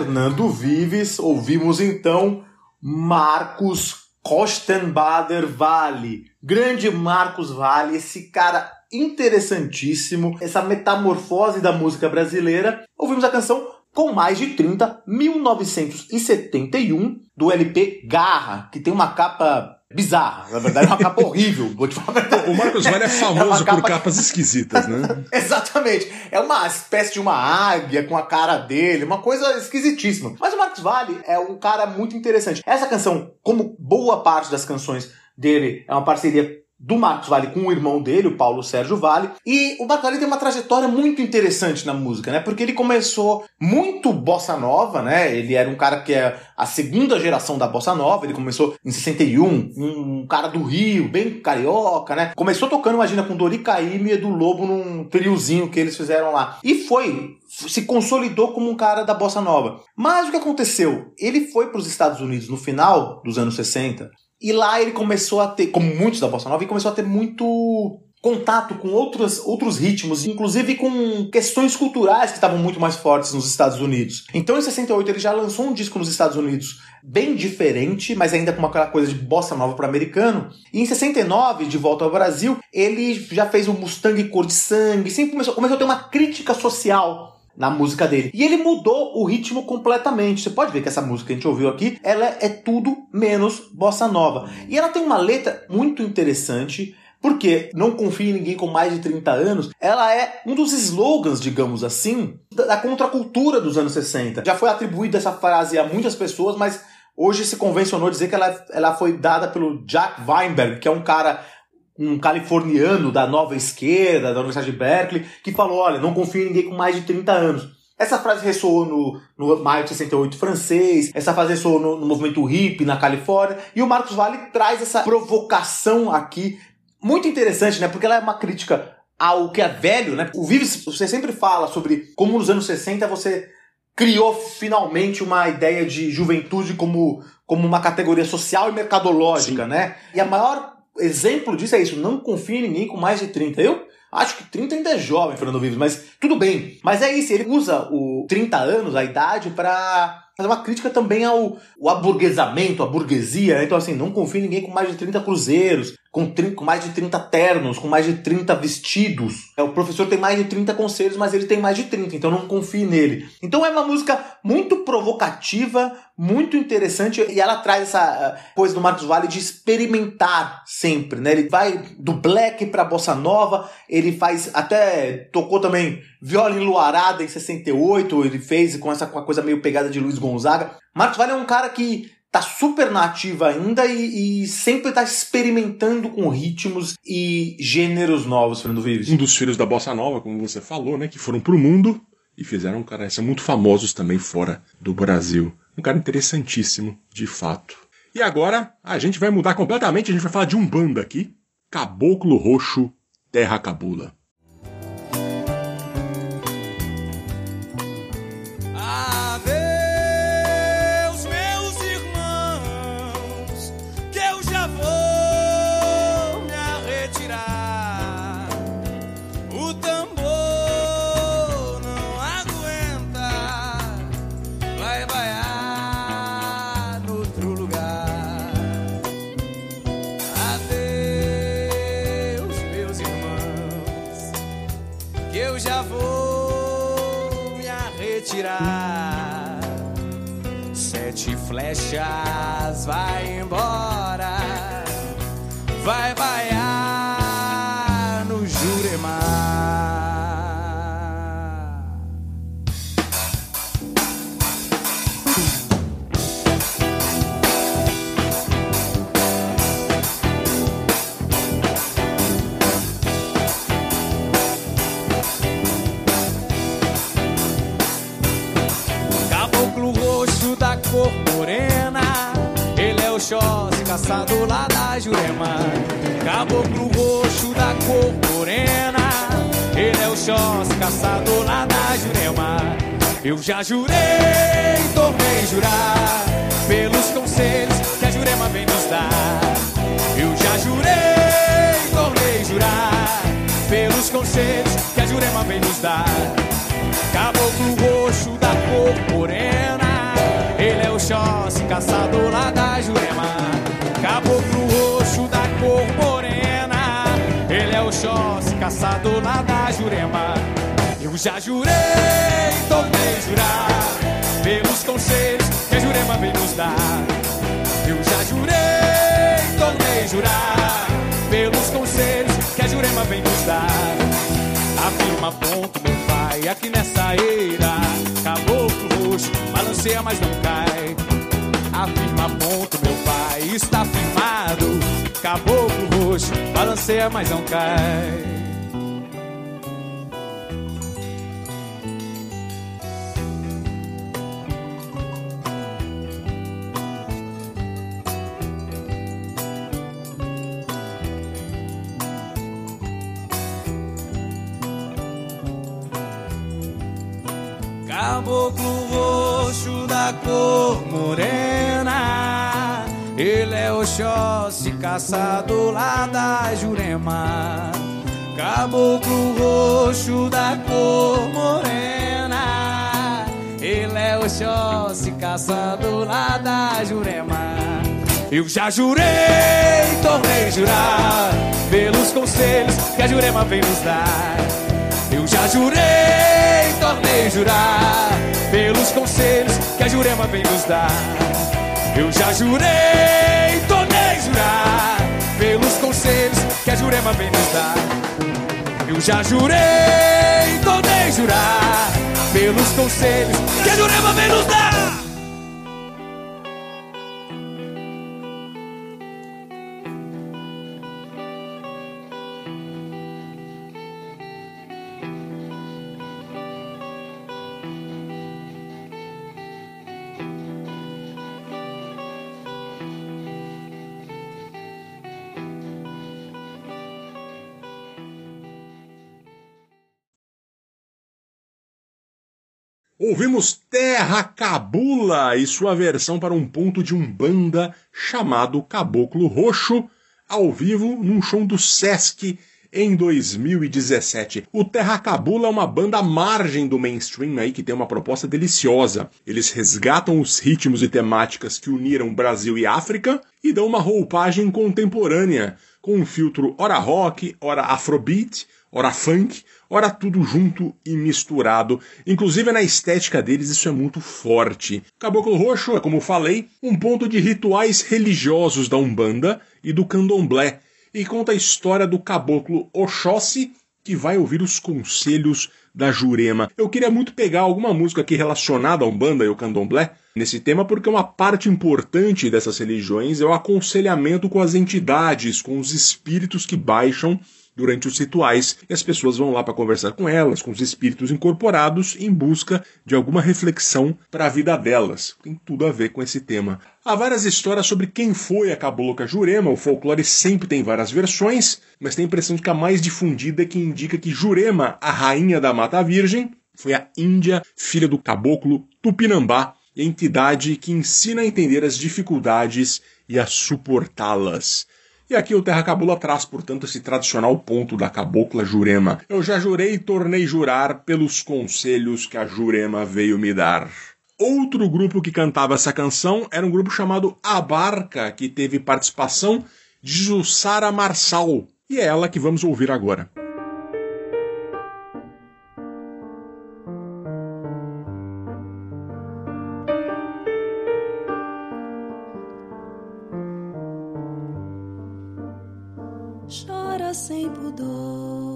Fernando Vives, ouvimos então Marcos Kostenbader Vale. Grande Marcos Vale, esse cara interessantíssimo, essa metamorfose da música brasileira. Ouvimos a canção com mais de 30, 1971, do LP Garra, que tem uma capa bizarra. Na verdade, é uma capa horrível. Vou te falar. O Marcos Vale é famoso uma por capa- capas esquisitas, né? *laughs* Exatamente. É uma espécie de uma águia com a cara dele, uma coisa esquisitíssima. Mas o Marcos Vale é um cara muito interessante. Essa canção, como boa parte das canções dele, é uma parceria do Marcos Vale com o irmão dele, o Paulo Sérgio Vale. E o Marcos Vale tem uma trajetória muito interessante na música, né? Porque ele começou muito bossa nova, né? Ele era um cara que é a segunda geração da bossa nova. Ele começou em 61, um cara do Rio, bem carioca, né? Começou tocando, imagina, com Dori Caymmi e Edu Lobo num triozinho que eles fizeram lá. E foi se consolidou como um cara da bossa nova. Mas o que aconteceu? Ele foi para os Estados Unidos no final dos anos 60 e lá ele começou a ter, como muitos da bossa nova, ele começou a ter muito contato com outros, outros ritmos, inclusive com questões culturais que estavam muito mais fortes nos Estados Unidos. Então em 68 ele já lançou um disco nos Estados Unidos bem diferente, mas ainda com aquela coisa de bossa nova para americano. E em 69, de volta ao Brasil, ele já fez o Mustang Cor de Sangue, sempre começou, começou a ter uma crítica social na música dele. E ele mudou o ritmo completamente. Você pode ver que essa música que a gente ouviu aqui, ela é tudo menos bossa nova. E ela tem uma letra muito interessante, porque não confia em ninguém com mais de 30 anos. Ela é um dos slogans, digamos assim, da da contracultura dos anos 60. Já foi atribuída essa frase a muitas pessoas, mas hoje se convencionou dizer que ela, ela foi dada pelo Jack Weinberg, que é um cara um californiano da nova esquerda, da Universidade de Berkeley, que falou: olha, não confio em ninguém com mais de 30 anos. Essa frase ressoou no, no maio de 68 francês, essa frase ressoou no, no movimento hippie na Califórnia, e o Marcos Vale traz essa provocação aqui, muito interessante, né? Porque ela é uma crítica ao que é velho, né? O Vives, você sempre fala sobre como nos anos 60 você criou finalmente uma ideia de juventude como, como uma categoria social e mercadológica, né? E a maior exemplo disso é isso, não confia em ninguém com mais de 30. Eu acho que 30 ainda é jovem, Fernando Vives, mas tudo bem. Mas é isso, ele usa o 30 anos, a idade, para fazer uma crítica também ao, ao aburguesamento, à burguesia. né? Então, assim, não confia em ninguém com mais de 30 cruzeiros, com, 30 com mais de 30 ternos, com mais de 30 vestidos. É, o professor tem mais de 30 conselhos, mas ele tem mais de 30, então não confie nele. Então é uma música muito provocativa, muito interessante, e ela traz essa ah, coisa do Marcos Valle de experimentar sempre, né? Ele vai do black pra bossa nova, ele faz até tocou também viola enluarada em 68, ele fez com essa a coisa meio pegada de Luiz Gonzaga. Marcos Valle é um cara que tá super nativa ainda e, e sempre tá experimentando com ritmos e gêneros novos, Fernando Vives. Um dos filhos da Bossa Nova, como você falou, né? Que foram pro mundo e fizeram, cara, são muito famosos também fora do Brasil. Um cara interessantíssimo, de fato. E agora a gente vai mudar completamente, a gente vai falar de um banda aqui. Caboclo Roxo, Terra Cabula. vai embora, vai Xós caçado lá da Jurema. Caboclo roxo da cor morena, ele é o Xós caçado lá da Jurema. Eu já jurei, tornei jurar, pelos conselhos que a Jurema vem nos dar. Eu já jurei, tornei jurar, pelos conselhos que a Jurema vem nos dar. Caboclo roxo da cor morena, ele é o Xóssi, caçador lá da Jurema. Já jurei, tornei jurar, pelos conselhos que a Jurema vem nos dar. Eu já jurei, tornei jurar, pelos conselhos que a Jurema vem nos dar. Afirma ponto, meu pai, aqui nessa eira. Caboclo roxo, balanceia, mas não cai. Afirma ponto, meu pai, está firmado. Caboclo roxo, balanceia, mas não cai. Caboclo roxo da cor morena, ele é o Xóssi, caçador lá da Jurema. Caboclo roxo da cor morena, ele é o Xóssi, caçador lá da Jurema. Eu já jurei, tornei jurar, pelos conselhos que a Jurema vem nos dar. Eu já jurei, tornei jurar, pelos conselhos que a Jurema vem nos dar. Eu já jurei, tornei jurar, pelos conselhos que a Jurema vem nos dar. Eu já jurei, tornei jurar, pelos conselhos que a Jurema vem nos dar. Ouvimos Terra Cabula e sua versão para um ponto de umbanda chamado Caboclo Roxo, ao vivo num show do Sesc em 2017. O Terra Cabula é uma banda à margem do mainstream aí que tem uma proposta deliciosa. Eles resgatam os ritmos e temáticas que uniram Brasil e África e dão uma roupagem contemporânea, com um filtro ora rock, ora afrobeat, ora funk, ora tudo junto e misturado. Inclusive na estética deles isso é muito forte. Caboclo Roxo é, como falei, um ponto de rituais religiosos da Umbanda e do Candomblé, e conta a história do caboclo Oxóssi, que vai ouvir os conselhos da Jurema. Eu queria muito pegar alguma música aqui relacionada à Umbanda e ao Candomblé nesse tema, porque uma parte importante dessas religiões é o aconselhamento com as entidades, com os espíritos que baixam durante os rituais e as pessoas vão lá para conversar com elas, com os espíritos incorporados, em busca de alguma reflexão para a vida delas. Tem tudo a ver com esse tema. Há várias histórias sobre quem foi a Cabocla Jurema, o folclore sempre tem várias versões, mas tem a impressão de que a mais difundida é que indica que Jurema, a rainha da Mata Virgem, foi a Índia, filha do caboclo Tupinambá, entidade que ensina a entender as dificuldades e a suportá-las. E aqui o Terra Cabula traz, portanto, esse tradicional ponto da cabocla Jurema. Eu já jurei e tornei jurar pelos conselhos que a Jurema veio me dar. Outro grupo que cantava essa canção era um grupo chamado Abarca, que teve participação de Jussara Marçal. E é ela que vamos ouvir agora. Sem pudor,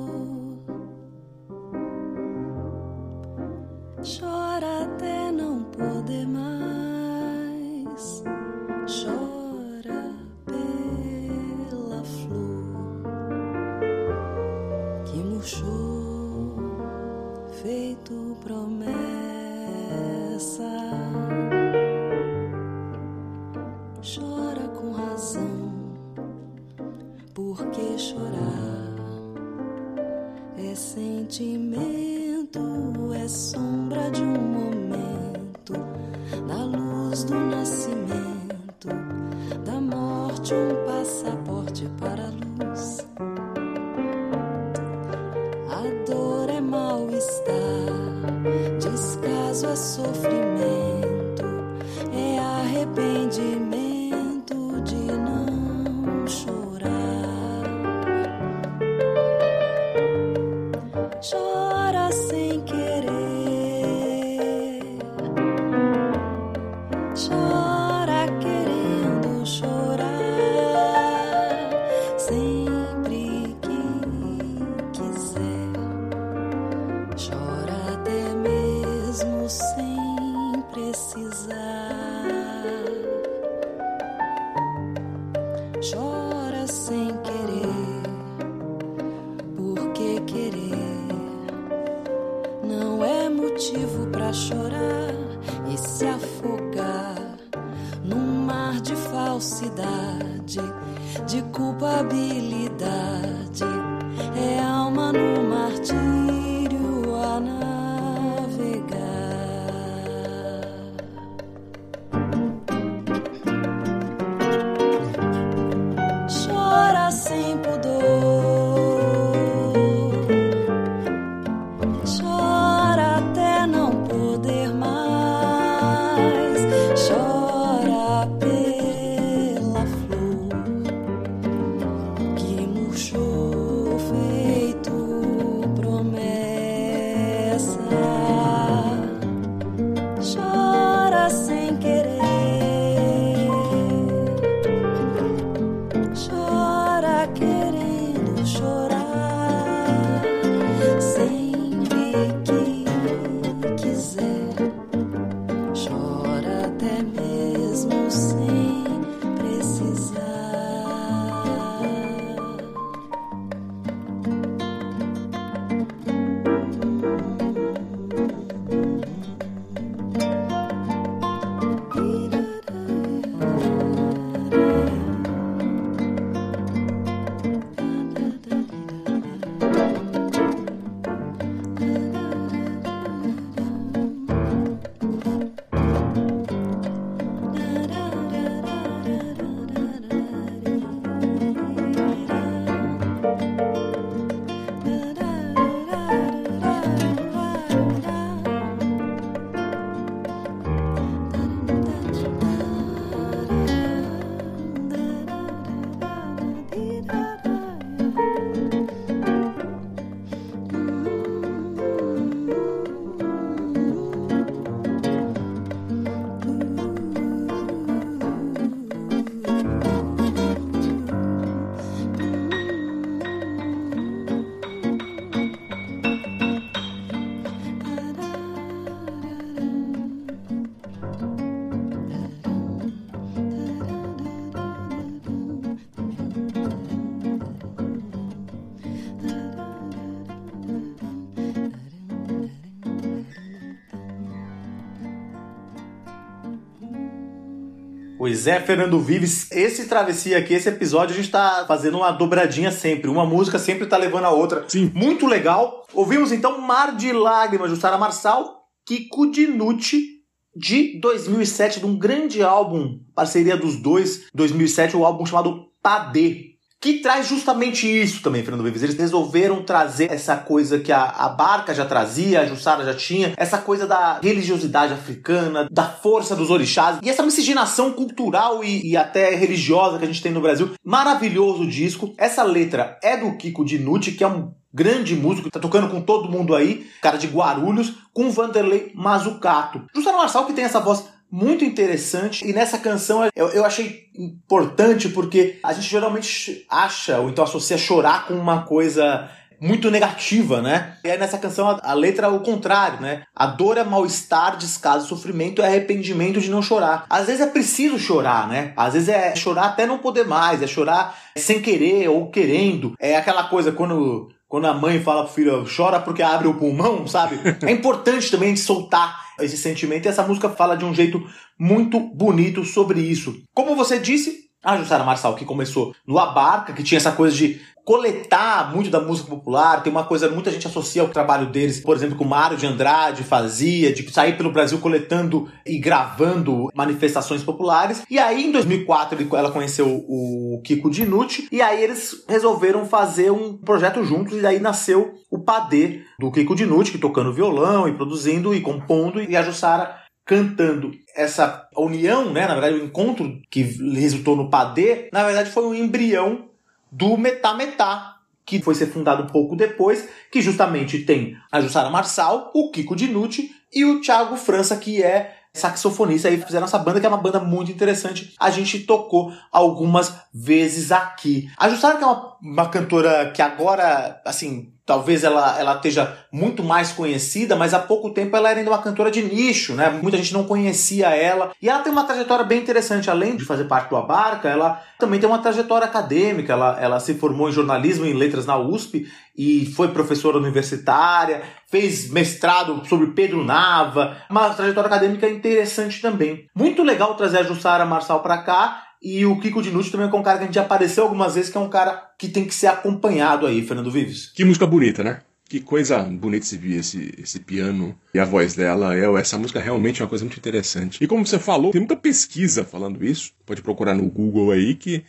Pois é, Fernando Vives, esse travessia aqui, esse episódio, a gente tá fazendo uma dobradinha sempre. Uma música sempre tá levando a outra. Sim. Muito legal. Ouvimos então Mar de Lágrimas, de Sara Marçal, Kiko Dinucci, de 2007, de um grande álbum, parceria dos dois, 2007, o álbum chamado Padê. Que traz justamente isso também, Fernando Vives. Eles resolveram trazer essa coisa que a, a Barca já trazia, a Jussara já tinha, essa coisa da religiosidade africana, da força dos orixás, e essa miscigenação cultural e, e até religiosa que a gente tem no Brasil. Maravilhoso disco. Essa letra é do Kiko Dinucci, que é um grande músico, tá tocando com todo mundo aí, cara de Guarulhos, com Vanderlei Mazucato. Jussara Marçal que tem essa voz muito interessante. E nessa canção eu, eu achei importante porque a gente geralmente acha, ou então associa chorar com uma coisa muito negativa, né? E aí nessa canção a, a letra é o contrário, né? A dor é mal-estar, descaso, sofrimento é arrependimento de não chorar. Às vezes é preciso chorar, né? Às vezes é chorar até não poder mais, é chorar sem querer ou querendo. É aquela coisa quando quando a mãe fala pro filho, chora porque abre o pulmão, sabe? É importante também de soltar esse sentimento e essa música fala de um jeito muito bonito sobre isso. Como você disse, a Jussara Marçal, que começou no Abarca, que tinha essa coisa de coletar muito da música popular, tem uma coisa, muita gente associa ao trabalho deles, por exemplo, que o Mário de Andrade fazia, de sair pelo Brasil coletando e gravando manifestações populares. E aí, em 2004, ela conheceu o Kiko Dinucci, e aí eles resolveram fazer um projeto juntos, e aí nasceu o Padê do Kiko Dinucci, que tocando violão e produzindo e compondo, e a Jussara cantando. Essa união, né, na verdade, o encontro que resultou no Padê, na verdade foi um embrião do Metá Metá, que foi ser fundado pouco depois, que justamente tem a Jussara Marçal, o Kiko Dinucci e o Thiago França, que é saxofonista aí fizeram essa banda que é uma banda muito interessante. A gente tocou algumas vezes aqui. A Jussara que é uma, uma cantora que agora, assim, talvez ela, ela esteja muito mais conhecida, mas há pouco tempo ela era ainda uma cantora de nicho, né? Muita gente não conhecia ela. E ela tem uma trajetória bem interessante, além de fazer parte do Abarca, ela também tem uma trajetória acadêmica. Ela, ela se formou em jornalismo e em letras na USP e foi professora universitária, fez mestrado sobre Pedro Nava, uma trajetória acadêmica interessante também. Muito legal trazer a Jussara Marçal para cá e o Kiko Dinucci também é um cara que a gente já apareceu algumas vezes, que é um cara que tem que ser acompanhado aí, Fernando Vives. Que música bonita, né? Que coisa bonita se via esse, esse piano e a voz dela. É, essa música realmente é uma coisa muito interessante. E como você falou, tem muita pesquisa falando isso. Pode procurar no Google aí que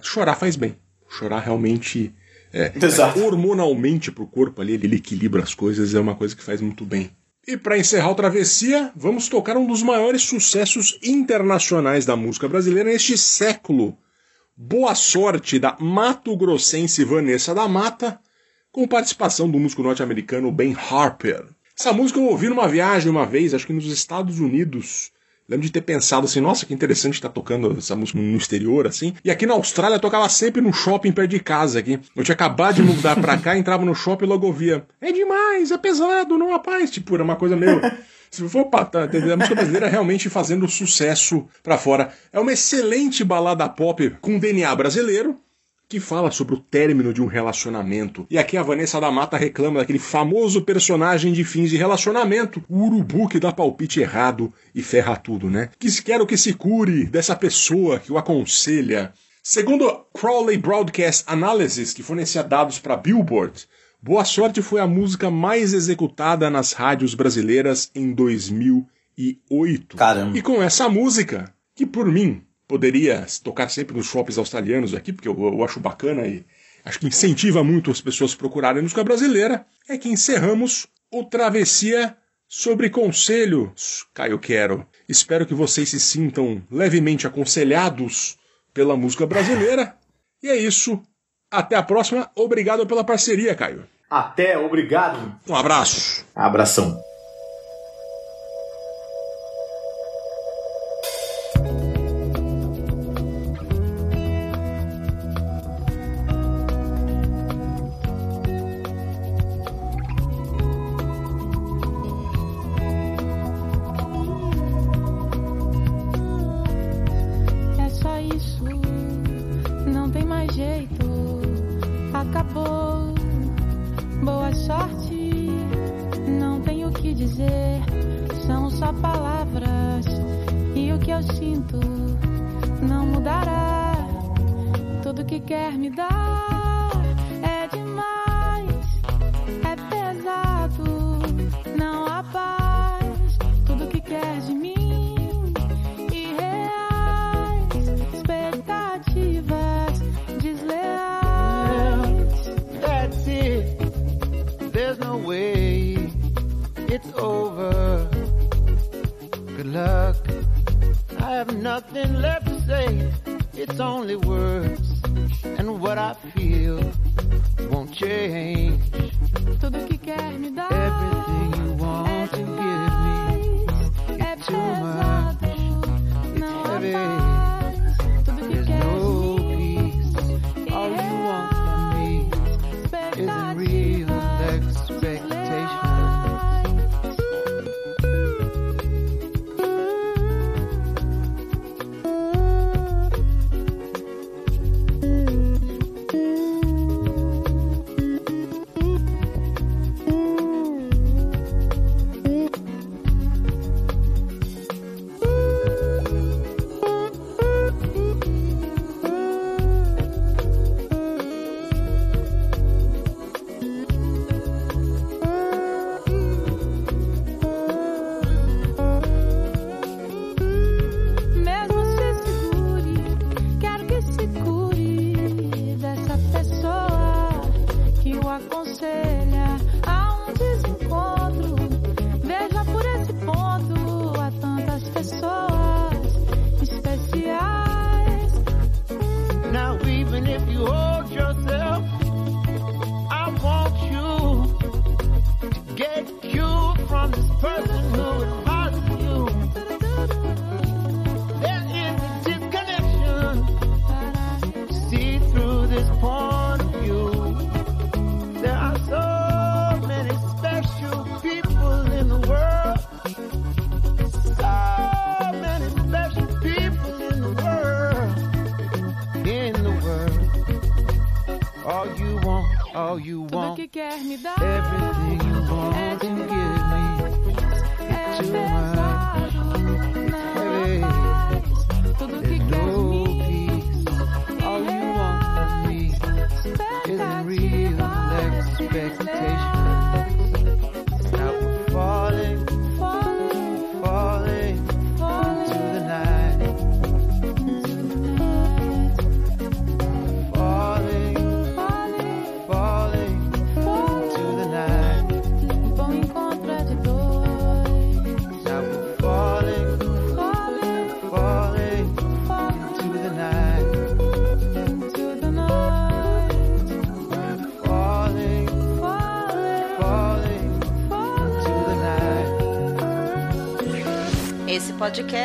que chorar faz bem. Chorar realmente é, Exato. hormonalmente pro corpo ali, ele equilibra as coisas, é uma coisa que faz muito bem. E para encerrar o Travessia, vamos tocar um dos maiores sucessos internacionais da música brasileira neste século. Boa Sorte, da Mato Grossense Vanessa da Mata, com participação do músico norte-americano Ben Harper. Essa música eu ouvi numa viagem uma vez, acho que nos Estados Unidos. Lembro de ter pensado assim, nossa, que interessante estar tocando essa música no exterior, assim. E aqui na Austrália eu tocava sempre no shopping perto de casa aqui. Eu tinha acabado de mudar pra cá, *laughs* entrava no shopping e logo ouvia. É demais, é pesado, não rapaz. Tipo, era uma coisa meio. Se for pra, tá, a música brasileira realmente fazendo sucesso pra fora. É uma excelente balada pop com DNA brasileiro, que fala sobre o término de um relacionamento. E aqui a Vanessa da Mata reclama daquele famoso personagem de fins de relacionamento, o urubu que dá palpite errado e ferra tudo, né? Que quero que se cure dessa pessoa que o aconselha. Segundo Crowley Broadcast Analysis, que fornecia dados para Billboard, Boa Sorte foi a música mais executada nas rádios brasileiras em 2008. Caramba. E com essa música, que por mim poderia tocar sempre nos shoppings australianos aqui, porque eu, eu acho bacana e acho que incentiva muito as pessoas a procurarem música brasileira, é que encerramos o Travessia sobre conselhos, Caio Quero. Espero que vocês se sintam levemente aconselhados pela música brasileira. E é isso. Até a próxima. Obrigado pela parceria, Caio. Até, obrigado. Um abraço. Abração.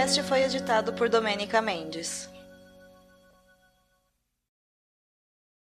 Podcast foi editado por Domênica Mendes.